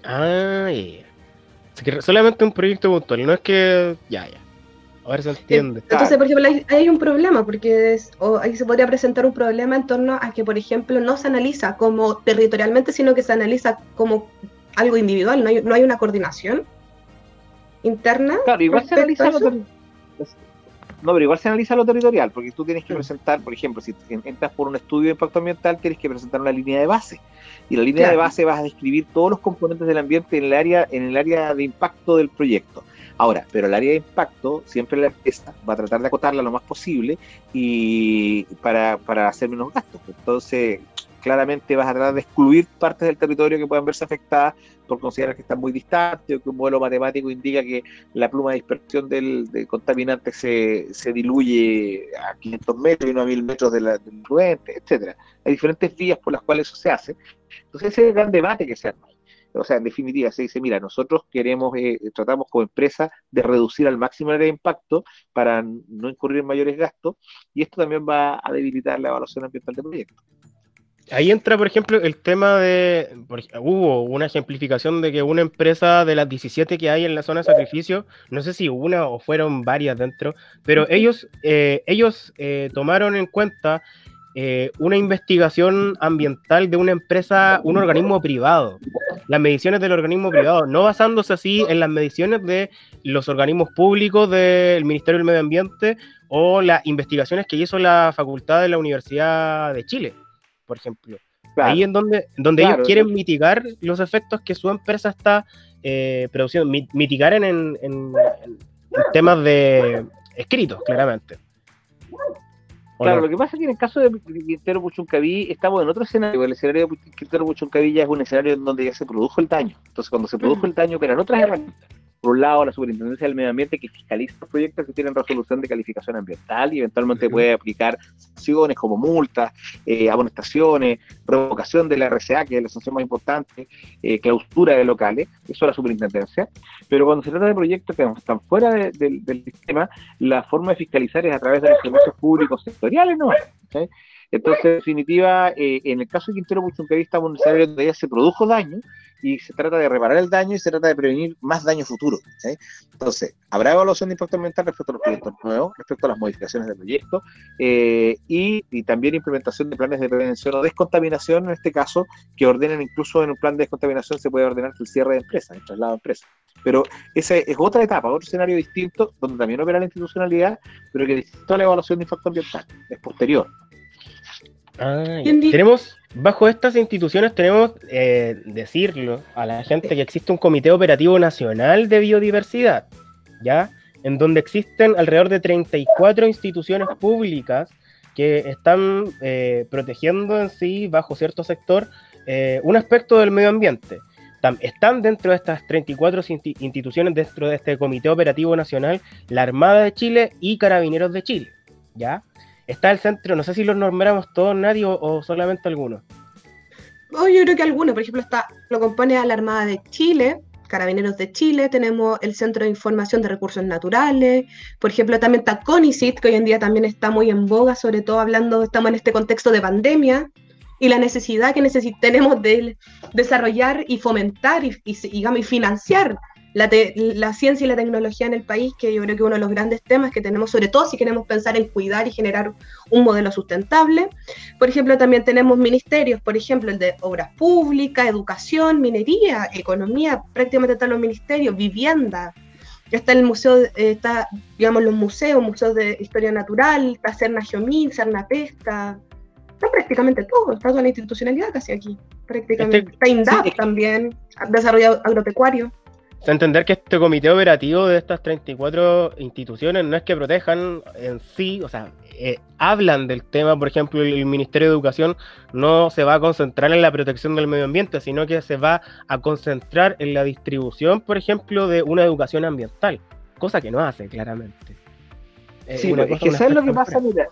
Ah, ya. solamente un proyecto puntual, no es que. Ya, ya. A ver si se entiende. Entonces, por ejemplo, hay, un problema, porque ahí se podría presentar un problema en torno a que, por ejemplo, no se analiza como territorialmente, sino que se analiza como algo individual, no hay, no hay una coordinación interna. Claro, igual se analiza no, pero igual se analiza lo territorial, porque tú tienes que presentar, por ejemplo, si entras por un estudio de impacto ambiental, tienes que presentar una línea de base. Y la línea de base vas a describir todos los componentes del ambiente en el área, en el área de impacto del proyecto. Ahora, pero el área de impacto, siempre la empresa va a tratar de acotarla lo más posible y para, para hacer menos gastos. Entonces, claramente vas a tratar de excluir partes del territorio que puedan verse afectadas por considerar que están muy distantes o que un modelo matemático indica que la pluma de dispersión del, contaminante se, se, diluye a 500 metros y no a 1000 metros de la, del influente, etcétera. Hay diferentes vías por las cuales eso se hace. Entonces ese es el gran debate que se arma. O sea, en definitiva, se dice, mira, nosotros queremos, eh, tratamos como empresa de reducir al máximo el impacto para no incurrir en mayores gastos, y esto también va a debilitar la evaluación ambiental del proyecto. Ahí entra, por ejemplo, el tema de. hubo una ejemplificación de que una empresa de las 17 que hay en la zona de sacrificio, no sé si una o fueron varias dentro, pero ellos, eh, ellos eh, tomaron en cuenta eh, una investigación ambiental de una empresa, un organismo privado, las mediciones del organismo privado, no basándose así en las mediciones de los organismos públicos del Ministerio del Medio Ambiente o las investigaciones que hizo la Facultad de la Universidad de Chile por ejemplo. Ahí en donde, donde ellos quieren mitigar los efectos que su empresa está eh, produciendo, mitigar en, temas de escritos, claramente. Claro, lo que pasa es que en el caso de Quintero Puchuncaví estamos en otro escenario. El escenario de Quintero Puchuncaví ya es un escenario en donde ya se produjo el daño. Entonces, cuando se produjo el daño, eran otras herramientas por un lado, la Superintendencia del Medio Ambiente que fiscaliza los proyectos que tienen resolución de calificación ambiental y eventualmente puede aplicar sanciones como multas, eh, amonestaciones, revocación de la RCA, que es la sanción más importante, eh, clausura de locales, eso es la Superintendencia. Pero cuando se trata de proyectos que están fuera del sistema, la forma de fiscalizar es a través de los servicios públicos sectoriales, ¿no? Entonces, en definitiva, eh, en el caso de Quintero Puchuncaví estamos en un escenario donde ya se produjo daño y se trata de reparar el daño y se trata de prevenir más daño futuro. Entonces, habrá evaluación de impacto ambiental respecto a los proyectos nuevos, respecto a las modificaciones del proyecto eh, y, también implementación de planes de prevención o descontaminación, en este caso, que ordenen incluso en un plan de descontaminación se puede ordenar el cierre de empresas, el traslado de empresas. Pero esa es otra etapa, otro escenario distinto, donde también opera la institucionalidad, pero que distinto a la evaluación de impacto ambiental, es posterior. Ah, tenemos, bajo estas instituciones, tenemos eh, decirlo a la gente que existe un Comité Operativo Nacional de Biodiversidad, ¿ya? En donde existen alrededor de 34 instituciones públicas que están eh, protegiendo en sí, bajo cierto sector, eh, un aspecto del medio ambiente. Están dentro de estas 34 instituciones, dentro de este Comité Operativo Nacional, la Armada de Chile y Carabineros de Chile, ¿ya? Está el centro, no sé si los nombramos todos, nadie o, solamente algunos. Oh, yo creo que algunos, por ejemplo, está, lo compone a la Armada de Chile, Carabineros de Chile, tenemos el Centro de Información de Recursos Naturales, por ejemplo, también está CONICIT, que hoy en día también está muy en boga, sobre todo hablando, estamos en este contexto de pandemia y la necesidad que tenemos de desarrollar y fomentar y, y, y financiar la, la, ciencia y la tecnología en el país, que yo creo que uno de los grandes temas que tenemos, sobre todo si queremos pensar en cuidar y generar un modelo sustentable. Por ejemplo, también tenemos ministerios, por ejemplo, el de obras públicas, educación, minería, economía, prácticamente todos los ministerios, vivienda. Está el museo, eh, está, digamos, los museos, museos de historia natural, está Cerna Geomín, Cerna Pesca, está prácticamente todo, está toda la institucionalidad casi aquí, prácticamente. Este, está INDAP también, desarrollo agropecuario entender que este comité operativo de estas 34 instituciones no es que protejan en sí, o sea, eh, hablan del tema, por ejemplo, el, Ministerio de Educación no se va a concentrar en la protección del medio ambiente, sino que se va a concentrar en la distribución, por ejemplo, de una educación ambiental, cosa que no hace claramente. sí, es que ¿sabes lo que pasa? Mira,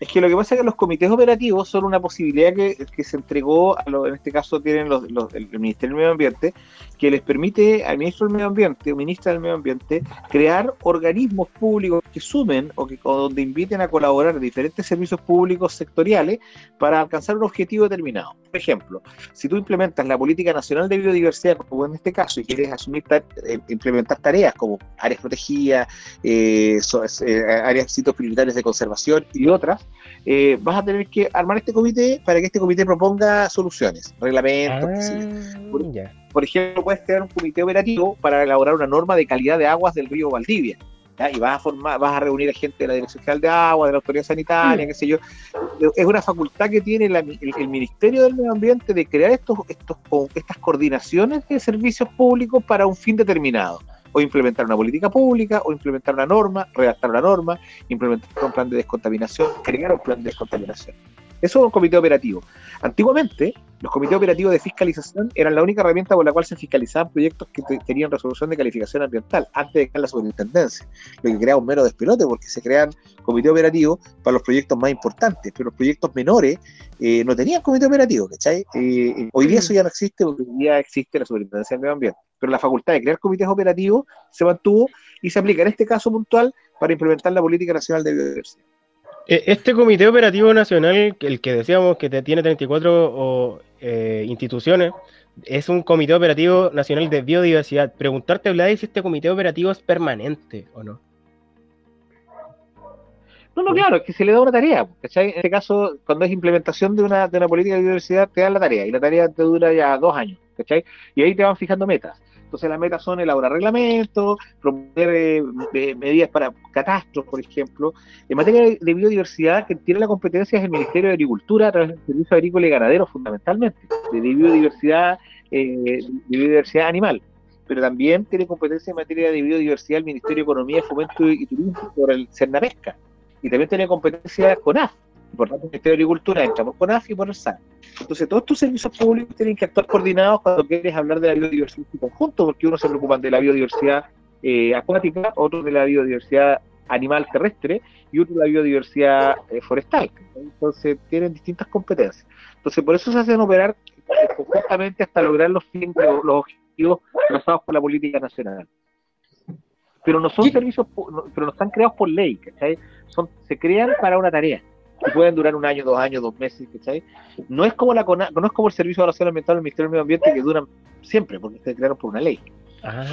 es que lo que pasa es que los comités operativos son una posibilidad que, se entregó, a lo, en este caso tienen los, el Ministerio del Medio Ambiente, que les permite al ministro del Medio Ambiente o ministra del Medio Ambiente crear organismos públicos que sumen o, que, donde inviten a colaborar diferentes servicios públicos sectoriales para alcanzar un objetivo determinado. Por ejemplo, si tú implementas la política nacional de biodiversidad, como en este caso, y quieres asumir eh, implementar tareas como áreas protegidas, eh, eh, áreas sitios prioritarios de conservación y otras, eh, vas a tener que armar este comité para que este comité proponga soluciones, reglamentos. Ah, por, ejemplo, puedes crear un comité operativo para elaborar una norma de calidad de aguas del río Valdivia. Y vas a formar, vas a reunir a gente de la Dirección General de Agua, de la Autoridad Sanitaria, mm. qué sé yo. Es una facultad que tiene el, Ministerio del Medio Ambiente de crear estos, estos, estas coordinaciones de servicios públicos para un fin determinado o implementar una política pública, o implementar una norma, redactar una norma, implementar un plan de descontaminación, crear un plan de descontaminación. Eso es un comité operativo. Antiguamente, los comités operativos de fiscalización eran la única herramienta por la cual se fiscalizaban proyectos que tenían resolución de calificación ambiental antes de crear la superintendencia, lo que crea un mero despelote porque se crean comités operativos para los proyectos más importantes, pero los proyectos menores eh, no tenían comité operativo, ¿cachai? Eh, hoy día eso ya no existe porque hoy día existe la superintendencia del medio ambiente, pero la facultad de crear comités operativos se mantuvo y se aplica en este caso puntual para implementar la política nacional de biodiversidad. Eh, este Comité Operativo Nacional, el que decíamos que tiene 34 eh, instituciones, es un Comité Operativo Nacional de Biodiversidad. Preguntarte, Vlad, si este Comité Operativo es permanente o no. No, no, claro, es que se le da una tarea. En este caso, cuando es implementación de una, de una política de biodiversidad, te dan la tarea y la tarea te dura ya dos años. ¿cachai? Y ahí te van fijando metas. Entonces las metas son elaborar reglamentos, proponer eh, medidas para catastros, por ejemplo. En materia de biodiversidad, que tiene la competencia es el Ministerio de Agricultura a través del Servicio Agrícola y Ganadero, fundamentalmente, de biodiversidad, eh, de biodiversidad animal. Pero también tiene competencia en materia de biodiversidad el Ministerio de Economía, Fomento y Turismo por el Cernapesca. Y también tiene competencia CONAF, por el Ministerio de Agricultura, entra por CONAF y por el SAN. Entonces, todos estos servicios públicos tienen que actuar coordinados cuando quieres hablar de la biodiversidad en conjunto, porque uno se preocupa de la biodiversidad eh, acuática, otro de la biodiversidad animal terrestre y otro de la biodiversidad eh, forestal. Entonces, tienen distintas competencias. Entonces, por eso se hacen operar conjuntamente hasta lograr los fines, los objetivos trazados por la política nacional pero no son servicios, pero no están creados por ley, ¿cachai? Son, se crean para una tarea que pueden durar un año, dos años, dos meses, ¿cachai? No es como la no es como el Servicio de Relación Ambiental del Ministerio del Medio Ambiente que duran siempre, porque se crearon por una ley. Ah,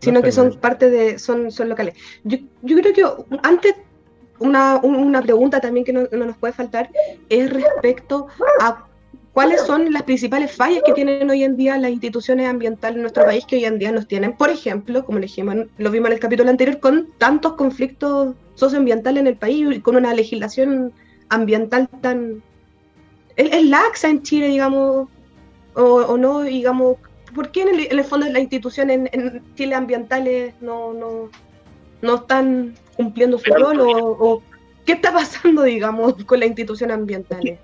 Sino que son parte de, son, son locales. Yo, yo creo que antes, una, una pregunta también que no, no nos puede faltar es respecto a cuáles son las principales fallas que tienen hoy en día las instituciones ambientales en nuestro país que hoy en día nos tienen. Por ejemplo, como le dijimos, lo vimos en el capítulo anterior, con tantos conflictos socioambientales en el país y con una legislación ambiental tan... Es, laxa en Chile, digamos, o, no, digamos, ¿por qué en el, fondo las instituciones en, Chile ambientales no, no, no están cumpliendo su rol o, qué está pasando, digamos, con las instituciones ambientales?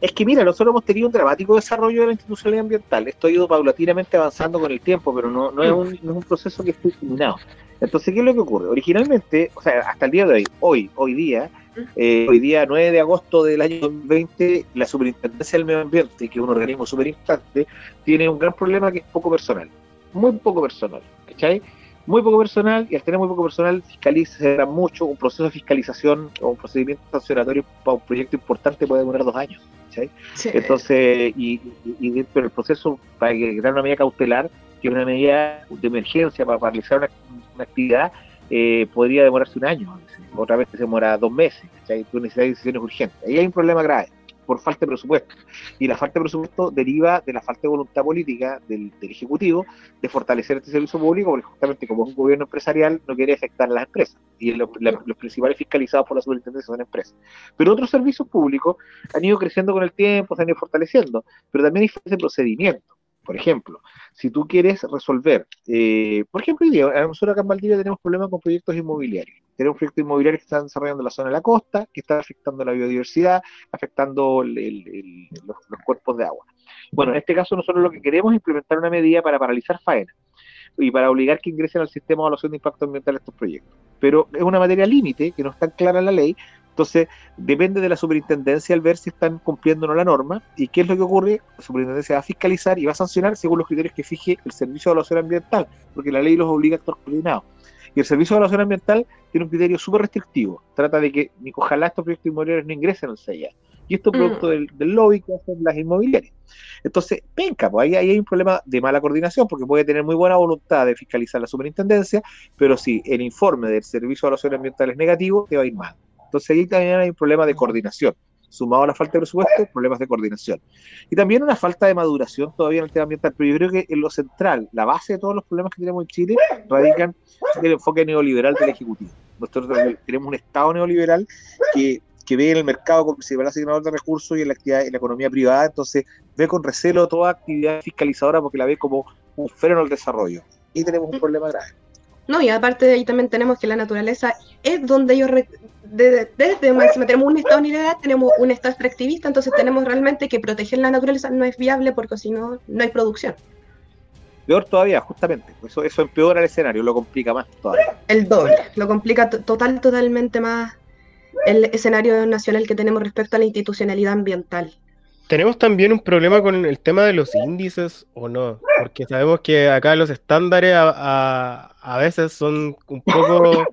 Es que mira, nosotros hemos tenido un dramático desarrollo de la institucionalidad ambiental. Esto ha ido paulatinamente avanzando con el tiempo, pero no, es, un, proceso que esté terminado. Entonces, ¿qué es lo que ocurre? Originalmente, o sea, hasta el día de hoy, hoy, hoy día, eh, hoy día 9 de agosto del año 2020, la Superintendencia del Medio Ambiente, que es un organismo súper tiene un gran problema que es poco personal. Muy poco personal, ¿cachai? Muy poco personal, y al tener muy poco personal, fiscaliza mucho. Un proceso de fiscalización o un procedimiento sancionatorio para un proyecto importante puede durar dos años. Entonces, y, dentro del proceso, para que una medida cautelar, que una medida de emergencia para paralizar una, actividad eh, podría demorarse un año, otra vez se demora dos meses, tú necesitas decisiones urgentes. Ahí hay un problema grave por falta de presupuesto. Y la falta de presupuesto deriva de la falta de voluntad política del, Ejecutivo de fortalecer este servicio público, porque justamente como es un gobierno empresarial no quiere afectar a las empresas. Y los principales fiscalizados por la superintendencia son empresas. Pero otros servicios públicos han ido creciendo con el tiempo, se han ido fortaleciendo, pero también hay de procedimiento. Por ejemplo, si tú quieres resolver, eh, por ejemplo, hoy día, nosotros acá en Valdivia tenemos problemas con proyectos inmobiliarios. Tenemos proyectos inmobiliarios que están desarrollando la zona de la costa, que están afectando la biodiversidad, afectando los, cuerpos de agua. Bueno, en este caso nosotros lo que queremos es implementar una medida para paralizar faena y para obligar que ingresen al sistema de evaluación de impacto ambiental estos proyectos. Pero es una materia límite que no está clara en la ley, entonces, depende de la superintendencia al ver si están cumpliendo o no la norma y qué es lo que ocurre. La superintendencia va a fiscalizar y va a sancionar según los criterios que fije el Servicio de Evaluación Ambiental, porque la ley los obliga a actuar coordinados. Y el Servicio de Evaluación Ambiental tiene un criterio súper restrictivo. Trata de que ojalá estos proyectos inmobiliarios no ingresen al CEIA. Y esto es mm. producto del, lobby que hacen las inmobiliarias. Entonces, venga, pues ahí, ahí, hay un problema de mala coordinación, porque puede tener muy buena voluntad de fiscalizar la superintendencia, pero si el informe del Servicio de Evaluación Ambiental es negativo, te va a ir mal. Entonces ahí también hay un problema de coordinación. Sumado a la falta de presupuesto, problemas de coordinación. Y también una falta de maduración todavía en el tema ambiental. Pero yo creo que en lo central, la base de todos los problemas que tenemos en Chile, radican en el enfoque neoliberal del Ejecutivo. Nosotros tenemos un Estado neoliberal que, ve en el mercado como principal asignador de recursos y en la actividad en la economía privada, entonces ve con recelo toda actividad fiscalizadora porque la ve como un freno al desarrollo. Y tenemos un problema grave. No, y aparte de ahí también tenemos que la naturaleza es donde ellos desde, desde tenemos un estado neoliberal, tenemos un estado extractivista, entonces tenemos realmente que proteger la naturaleza no es viable porque si no, no hay producción. Peor todavía, justamente. Eso, eso empeora el escenario, lo complica más todavía. El doble, lo complica total, totalmente más el escenario nacional que tenemos respecto a la institucionalidad ambiental. ¿Tenemos también un problema con el tema de los índices o no? Porque sabemos que acá los estándares a, a veces son un poco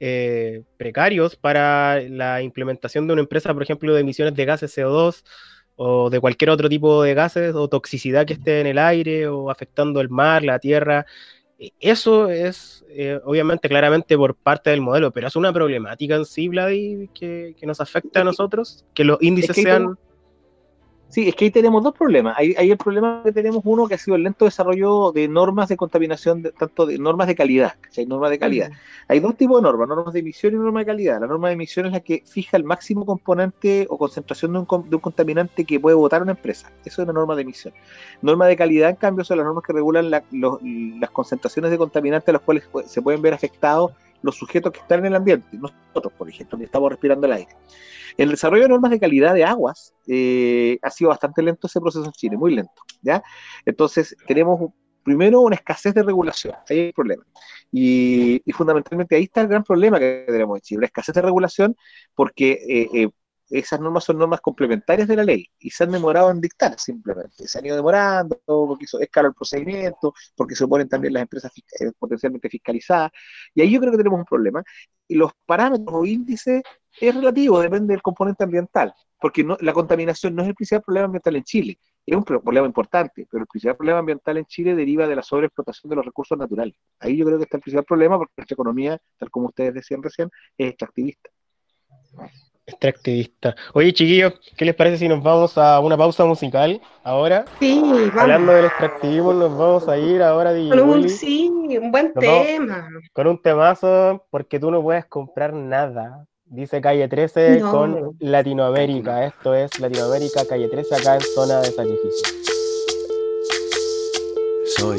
eh, precarios para la implementación de una empresa, por ejemplo, de emisiones de gases CO2 o de cualquier otro tipo de gases o toxicidad que esté en el aire o afectando el mar, la tierra. E, eso es, eh, obviamente, claramente por parte del modelo, pero es una problemática en sí, Vladi, que, que nos afecta a nosotros, que los índices sean... Sí, es que ahí tenemos dos problemas. Hay, el problema que tenemos uno que ha sido el lento desarrollo de normas de contaminación, tanto de normas de calidad, hay Normas de calidad. Hay dos tipos de normas, normas de emisión y normas de calidad. La norma de emisión es la que fija el máximo componente o concentración de un, contaminante que puede votar una empresa. Eso es una norma de emisión. Norma de calidad, en cambio, son las normas que regulan las concentraciones de contaminantes a los cuales se pueden ver afectados los sujetos que están en el ambiente. Nosotros, por ejemplo, estamos respirando el aire. El desarrollo de normas de calidad de aguas eh, ha sido bastante lento ese proceso en Chile, muy lento. ¿ya? Entonces, tenemos primero una escasez de regulación, ahí hay el problema. Y, fundamentalmente ahí está el gran problema que tenemos en Chile, la escasez de regulación, porque eh, eh, esas normas son normas complementarias de la ley y se han demorado en dictar simplemente. Se han ido demorando porque es caro el procedimiento, porque se oponen también las empresas eh, potencialmente fiscalizadas. Y ahí yo creo que tenemos un problema. Y los parámetros o índices es relativo, depende del componente ambiental, porque no, la contaminación no es el principal problema ambiental en Chile. Es un problema importante, pero el principal problema ambiental en Chile deriva de la sobreexplotación de los recursos naturales. Ahí yo creo que está el principal problema porque nuestra economía, tal como ustedes decían recién, es extractivista. Extractivista. Oye, chiquillos, ¿qué les parece si nos vamos a una pausa musical ahora? Sí, vamos. Hablando del extractivismo, nos vamos a ir ahora de Con un, sí, un buen tema. con un temazo, porque tú no puedes comprar nada. Dice Calle 13 con Latinoamérica. Esto es Latinoamérica, Calle 13, acá en zona de sacrificio. Soy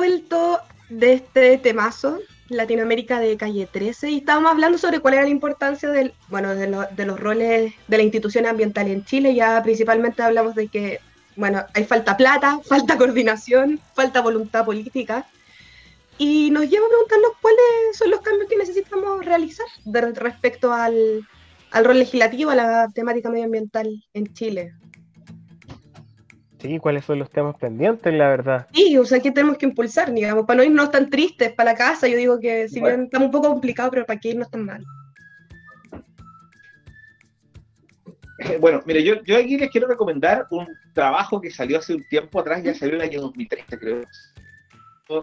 Vuelto de este temazo, Latinoamérica de Calle 13, y estábamos hablando sobre cuál era la importancia del, bueno, de, lo- de los roles de las instituciones ambientales en Chile. Ya principalmente hablamos de que, bueno, hay falta plata, falta coordinación, falta voluntad política. Y nos lleva a preguntarnos cuáles son los cambios que necesitamos realizar de respecto al, al rol legislativo, a la temática medioambiental en Chile. Sí, cuáles son los temas pendientes, la verdad. Sí, o sea, ¿qué tenemos que impulsar, digamos? Para no irnos tan tristes para la casa, yo digo que si Bueno. bien estamos un poco complicados, pero para qué irnos tan mal. Bueno, mire, yo, yo aquí les quiero recomendar un trabajo que salió hace un tiempo atrás, ya salió el año 2013, creo.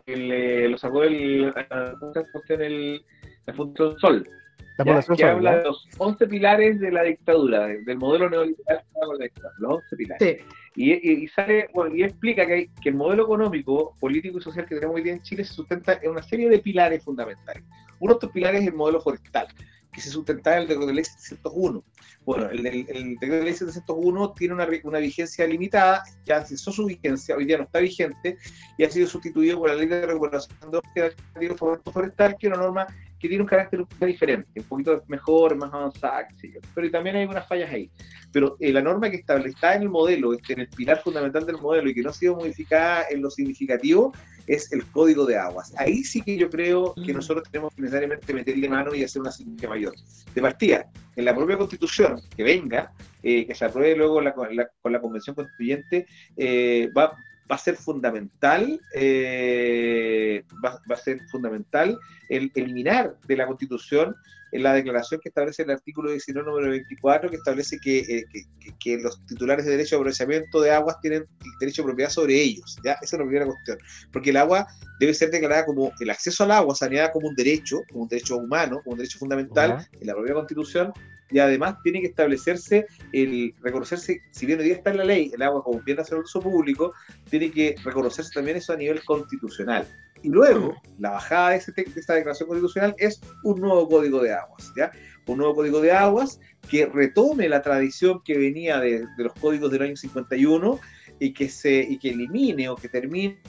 El, eh, lo sacó el, el, el, la Fundación Sol, La ya, que Sol, habla de los 11 pilares de la dictadura, de- del modelo neoliberal con la dictadura, los 11 pilares. Sí. Y, y- sale, bueno, y explica que, hay- que el modelo económico, político y social que tenemos hoy día en Chile se sustenta en una serie de pilares fundamentales. Uno de estos pilares es el modelo forestal, que se sustenta en el decreto de ley 701. Bueno, el, el, el decreto de ley 701 tiene una, una vigencia limitada, ya cesó su vigencia, hoy día no está vigente, y ha sido sustituido por la ley de regulación de activos forestal, que es una norma que tiene un carácter un diferente, un poquito mejor, más avanzada, yo. Pero también hay unas fallas ahí. Pero eh, la norma que está, está en el modelo, este, en el pilar fundamental del modelo y que no ha sido modificada en lo significativo, es el código de aguas. Ahí sí que yo creo que nosotros tenemos que necesariamente meterle mano y hacer una ciencia mayor. De partida, en la propia constitución que venga, eh, que se apruebe luego la- con la, con la convención constituyente, eh, va, va a ser fundamental, eh, va, va a ser fundamental el eliminar de la constitución en la declaración que establece el artículo 19, número 24, que establece que, eh, que, que- los titulares de derecho de aprovechamiento de aguas tienen el derecho de propiedad sobre ellos. ¿ya? Esa es la primera cuestión. Porque el agua debe ser declarada como el acceso al agua, saneada como un derecho, como un derecho humano, como un derecho fundamental en la propia constitución. Y además tiene que establecerse el reconocerse, si bien hoy día está en la ley, el agua como bien de uso público, tiene que reconocerse también eso a nivel constitucional. Y luego, la bajada de, ese de esta declaración constitucional es un nuevo código de aguas, ¿ya? Un nuevo código de aguas que retome la tradición que venía de, de los códigos del año 51 y que, se, y que elimine o que termine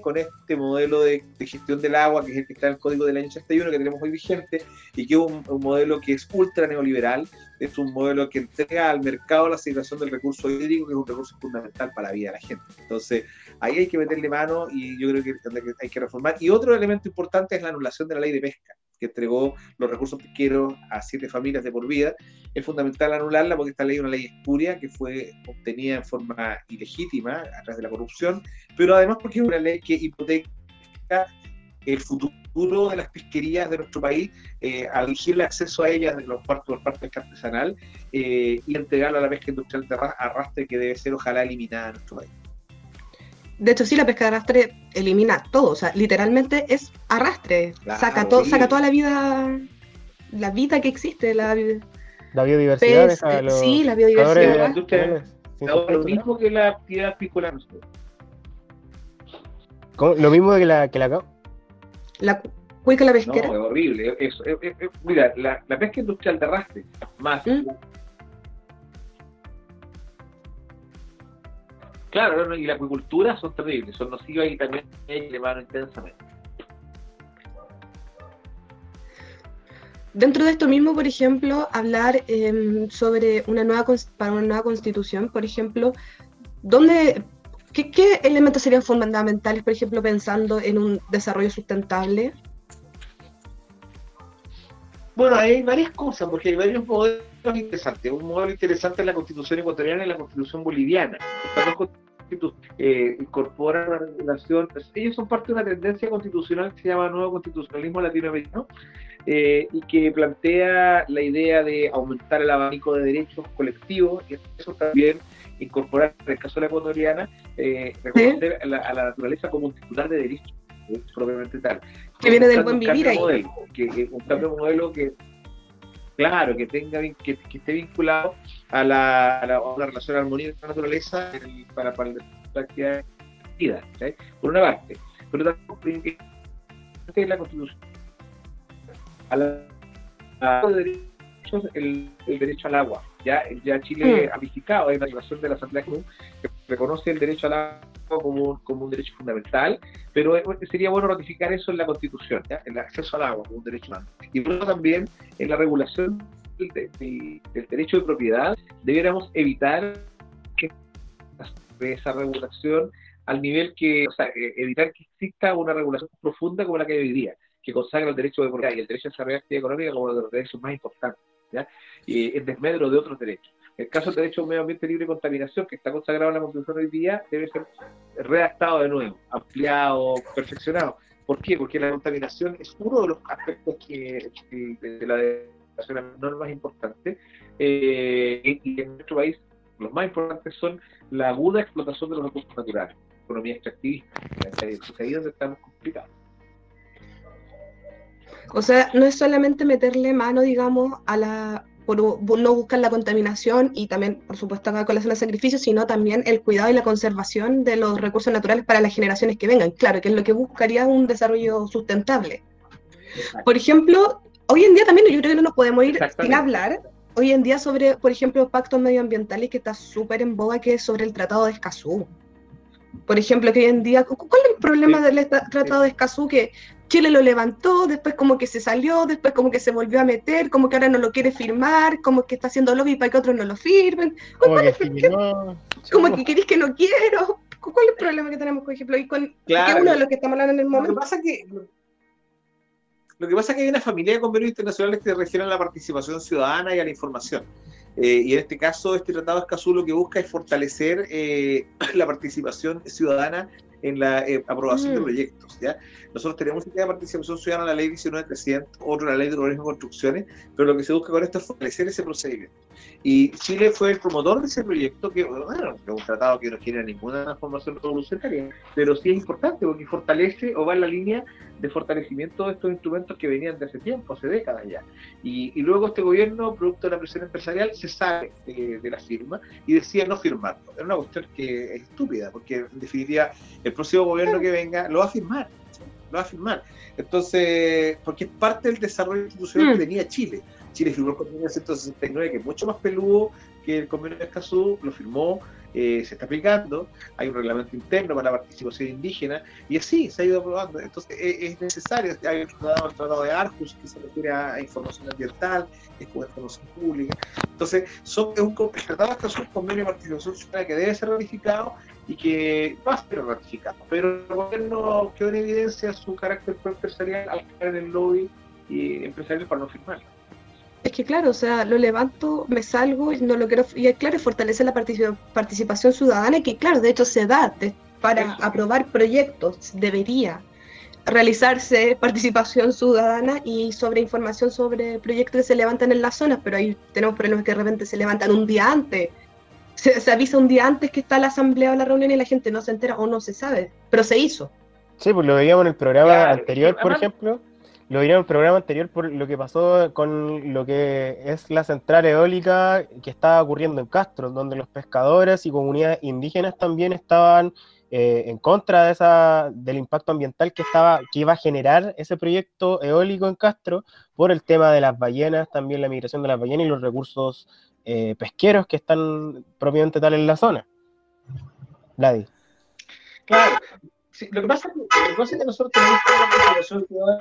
con este modelo de, gestión del agua, que es el que está en el código del año 81 que tenemos hoy vigente, y que es un, modelo que es ultra neoliberal, es un modelo que entrega al mercado la asignación del recurso hídrico, que es un recurso fundamental para la vida de la gente. Entonces, ahí hay que meterle mano y yo creo que hay que reformar. Y otro elemento importante es la anulación de la ley de pesca, que entregó los recursos pesqueros a siete familias de por vida. Es fundamental anularla porque esta ley es una ley espuria que fue obtenida en forma ilegítima a través de la corrupción, pero además porque es una ley que hipoteca el futuro de las pesquerías de nuestro país eh, al exigirle acceso a ellas de los partos, por parte artesanal eh, y entregarla a la pesca industrial de arra- arrastre que debe ser ojalá eliminada en nuestro país. De hecho, sí, la pesca de arrastre elimina todo. O sea, literalmente es arrastre. Claro, saca, to- sí. saca toda la vida, la vida que existe, la La biodiversidad pez, deja eh, los sí, la biodiversidad. Ahora, lo mismo que la actividad. ¿Cómo? Lo mismo que la que la La la No, pesquera. es horrible. Es- es- es- es- mira, la, la pesca industrial de arrastre, más. ¿Mm? Claro, y la acuicultura son terribles, son nocivas y también que mano intensamente. Dentro de esto mismo, por ejemplo, hablar em, sobre una nueva para una nueva constitución, por ejemplo, ¿dónde, qué, qué elementos serían fundamentales, por ejemplo, pensando en un desarrollo sustentable? Bueno, hay varias cosas, porque hay varios modelos interesantes. Un modelo interesante es la constitución ecuatoriana y la constitución boliviana. Estas dos constituciones eh, incorporan una regulación, ellos son parte de una tendencia constitucional que se llama Nuevo Constitucionalismo Latinoamericano eh, y que plantea la idea de aumentar el abanico de derechos colectivos y eso también incorporar, en el caso de la ecuatoriana, eh, reconocer a, la, a la naturaleza como un titular de derechos eh, propiamente tal. Que viene del buen vivir ahí. modelo, que, que- un cambio de modelo que claro, que tenga que, que esté vinculado a la, a la, a relación armonía con la naturaleza el- para, para la actividad de vida, ¿sí? por una parte. Pero también en la constitución a la, a los derechos, el, el derecho al agua. Ya, ya Chile Mm. ha visitado, hay una declaración de la Asamblea Común que reconoce el derecho al agua como, un- como derecho fundamental, pero eh, sería bueno ratificar eso en la Constitución, ¿ya? el acceso al agua como un derecho humano. Y luego también en la regulación del, derecho de propiedad, debiéramos evitar que esa regulación al nivel que, o sea, eh, evitar que exista una regulación profunda como la que hay hoy que consagra el derecho de propiedad y el derecho a desarrollar actividad económica como uno de los derechos más importantes. Y en desmedro de otros derechos. El caso del derecho a un medio ambiente libre de contaminación, que está consagrado en la Constitución hoy día, debe ser redactado de nuevo, ampliado, perfeccionado. ¿Por qué? Porque la contaminación es uno de los aspectos que, de la las normas importantes, eh, y, en nuestro país los más importantes son la aguda explotación de los recursos naturales, economía extractivista, ahí donde estamos complicados. O sea, no es solamente meterle mano, digamos, a la por no buscar la contaminación y también, por supuesto, acá con la zona de sacrificio, sino también el cuidado y la conservación de los recursos naturales para las generaciones que vengan. Claro, que es lo que buscaría un desarrollo sustentable. Por ejemplo, hoy en día también yo creo que no nos podemos ir sin hablar hoy en día sobre, por ejemplo, pactos medioambientales que está súper en boga, que es sobre el Tratado de Escazú. Por ejemplo, que hoy en día, ¿cuál es el problema del Tratado de Escazú? Que Chile lo levantó, después como que se salió, después como que se volvió a meter, como que ahora no lo quiere firmar, como que está haciendo lobby para que otros no lo firmen. Como que, queréis que no quiero. ¿Cuál es el problema que tenemos, por ejemplo, y con uno de los que estamos hablando en el momento? Lo que pasa que lo que pasa es que hay una familia de convenios internacionales que refieren a la participación ciudadana y a la información. Eh, y en este caso, este Tratado de Escazú lo que busca es fortalecer eh, la participación ciudadana en la eh, aprobación de mm. proyectos. ¿ya? Nosotros tenemos idea de participación ciudadana en la ley 19.300, otro en la ley de urbanismo y construcciones, pero lo que se busca con esto es fortalecer ese procedimiento. Y Chile fue el promotor de ese proyecto, que bueno, es un tratado que no genera ninguna transformación revolucionaria, pero sí es importante porque fortalece o va en la línea de fortalecimiento de estos instrumentos que venían de hace tiempo, hace décadas ya. Y, y luego este gobierno, producto de la presión empresarial, se sale de, la firma y decía no firmarlo. Es una cuestión que es estúpida, porque en definitiva el próximo gobierno que venga lo va a firmar, lo va a firmar. Entonces, porque es parte del desarrollo institucional que mm. tenía Chile. Chile firmó el convenio de 169, que es mucho más peludo que el convenio de Escazú, lo firmó eh, se está aplicando, hay un reglamento interno para la participación indígena, y así se ha ido aprobando. Entonces e, es, necesario, hay el tratado, el tratado, de Arcus que se refiere a, información ambiental, es como información pública. Entonces, son, es un, el tratado es un convenio de participación ciudadana que debe ser ratificado y que va a ser ratificado. Pero el gobierno quedó en evidencia su carácter empresarial al caer en el lobby y empresarial para no firmarlo. Es que claro, o sea, lo levanto, me salgo y no lo quiero. Y claro, fortalece la participación ciudadana, que claro, de hecho se da para aprobar proyectos, debería realizarse participación ciudadana y sobre información sobre proyectos que se levantan en las zonas, pero ahí tenemos problemas que de repente se levantan un día antes. Se, avisa un día antes que está la asamblea o la reunión y la gente no se entera o no se sabe, pero se hizo. Sí, pues lo veíamos en el programa anterior, por ejemplo lo vieron en el programa anterior por lo que pasó con lo que es la central eólica que estaba ocurriendo en Castro, donde los pescadores y comunidades indígenas también estaban eh, en contra de esa, del impacto ambiental que, estaba, que iba a generar ese proyecto eólico en Castro por el tema de las ballenas, también la migración de las ballenas y los recursos eh, pesqueros que están propiamente tal en la zona. Vladi. Claro, lo, que pasa, es que nosotros tenemos una ciudadana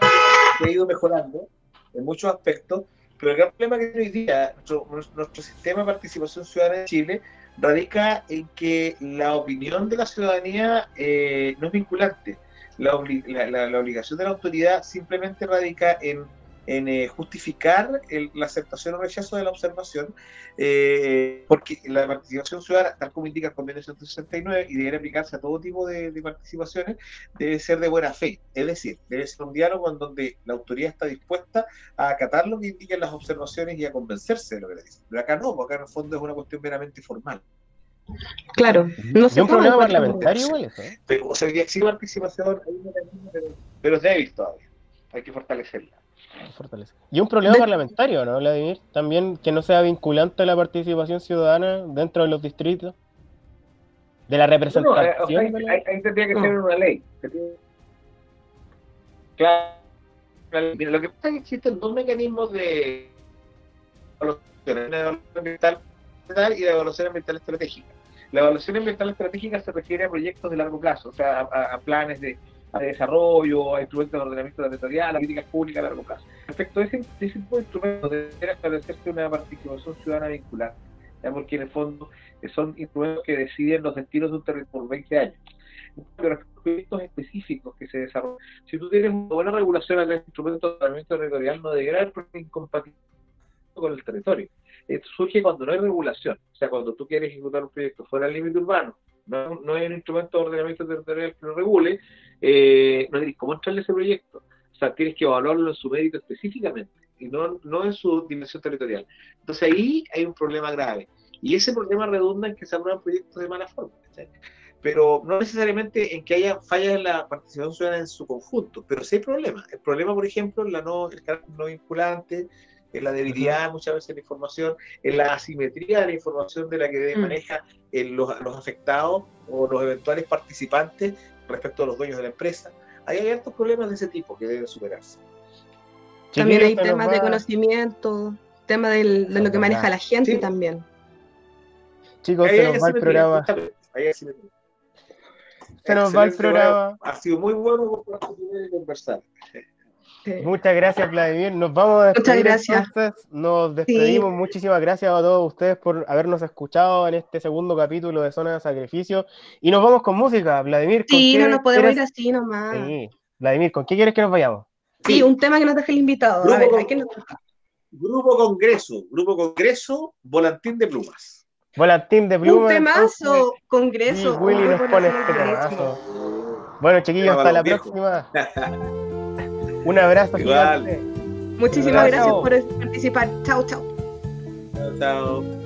que ha ido mejorando en muchos aspectos, pero el gran problema que tiene hoy día nuestro, nuestro sistema de participación ciudadana en Chile radica en que la opinión de la ciudadanía eh, no es vinculante. La, la, la, obligación de la autoridad simplemente radica en en eh, justificar la aceptación o rechazo de la observación, eh, porque la participación ciudadana, tal como indica el convenio 169, y debe aplicarse a todo tipo de, participaciones, debe ser de buena fe. Es decir, debe ser un diálogo en donde la autoridad está dispuesta a acatar lo que indican las observaciones y a convencerse de lo que le dicen. Pero acá no, porque acá en el fondo es una cuestión meramente formal. Claro, no sé. un problema parlamentario igual eso. ¿eh? Pero, o sea, sí participación, pero, pero es débil todavía. Hay que fortalecerla. Y un problema parlamentario, ¿no, Vladimir? También que no sea vinculante la participación ciudadana dentro de los distritos. De la representación. ahí, tendría que ser una ley. Claro. lo que pasa es que existen dos mecanismos de evaluación ambiental y de evaluación ambiental estratégica. La evaluación ambiental estratégica se refiere a proyectos de largo plazo, o sea, a planes de a desarrollo, a instrumentos de ordenamiento territorial, a políticas públicas a largo plazo. Respecto a ese, ese tipo de instrumentos, debería establecerse una participación ciudadana vincular, porque en el fondo eh, son instrumentos que deciden los destinos de un territorio por 20 años. Pero los proyectos específicos que se desarrollan, si tú tienes una buena regulación al instrumento de ordenamiento territorial, no debería haber incompatibilidad con el territorio. Esto surge cuando no hay regulación, o sea, cuando tú quieres ejecutar un proyecto fuera del límite urbano, no, hay un instrumento de ordenamiento territorial que lo regule, eh, no hay cómo entrarle ese proyecto. sea, tienes que evaluarlo en su mérito específicamente y no, no en su dimensión territorial. Entonces ahí hay un problema grave. Y ese problema redunda en que se aprueban proyectos de mala forma. ¿cachai? Pero no necesariamente en que haya fallas en la participación ciudadana en su conjunto, pero sí hay problemas. El problema, por ejemplo, la no, el carácter no vinculante, en la debilidad muchas veces de la información, en la asimetría de la información de la que Mm. maneja el- los, los afectados o los eventuales participantes respecto a los dueños de la empresa. Ahí hay hartos problemas de ese tipo que deben superarse. También hay temas de conocimiento, tema del- de lo que maneja la gente Sí. también. Chicos, Ahí se nos va el programa. ahí. Se nos va el programa. bueno, Ha sido muy bueno conversar. Sí. Muchas gracias, Vladimir. Nos vamos a Muchas despedir. gracias. entonces. Nos despedimos. Muchísimas gracias a todos ustedes por habernos escuchado en este segundo capítulo de Zona de Sacrificio. Y nos vamos con música. Vladimir, ¿con Sí, qué no nos podemos ir así nomás. Sí. Vladimir, ¿con qué quieres que nos vayamos? Sí, un tema que nos deja el invitado. A Grupo ver, con- ¿a quién nos- Grupo Congreso, Grupo Congreso, Volantín de Plumas. Volantín de Un Pluma. temazo, entonces, congreso. y Willy un nos pone este temazo. Bueno, chiquillos, hasta la próxima. Un abrazo Igual. gigante. Muchísimas Gracias. gracias por participar. Chao, chao. Chao, chao.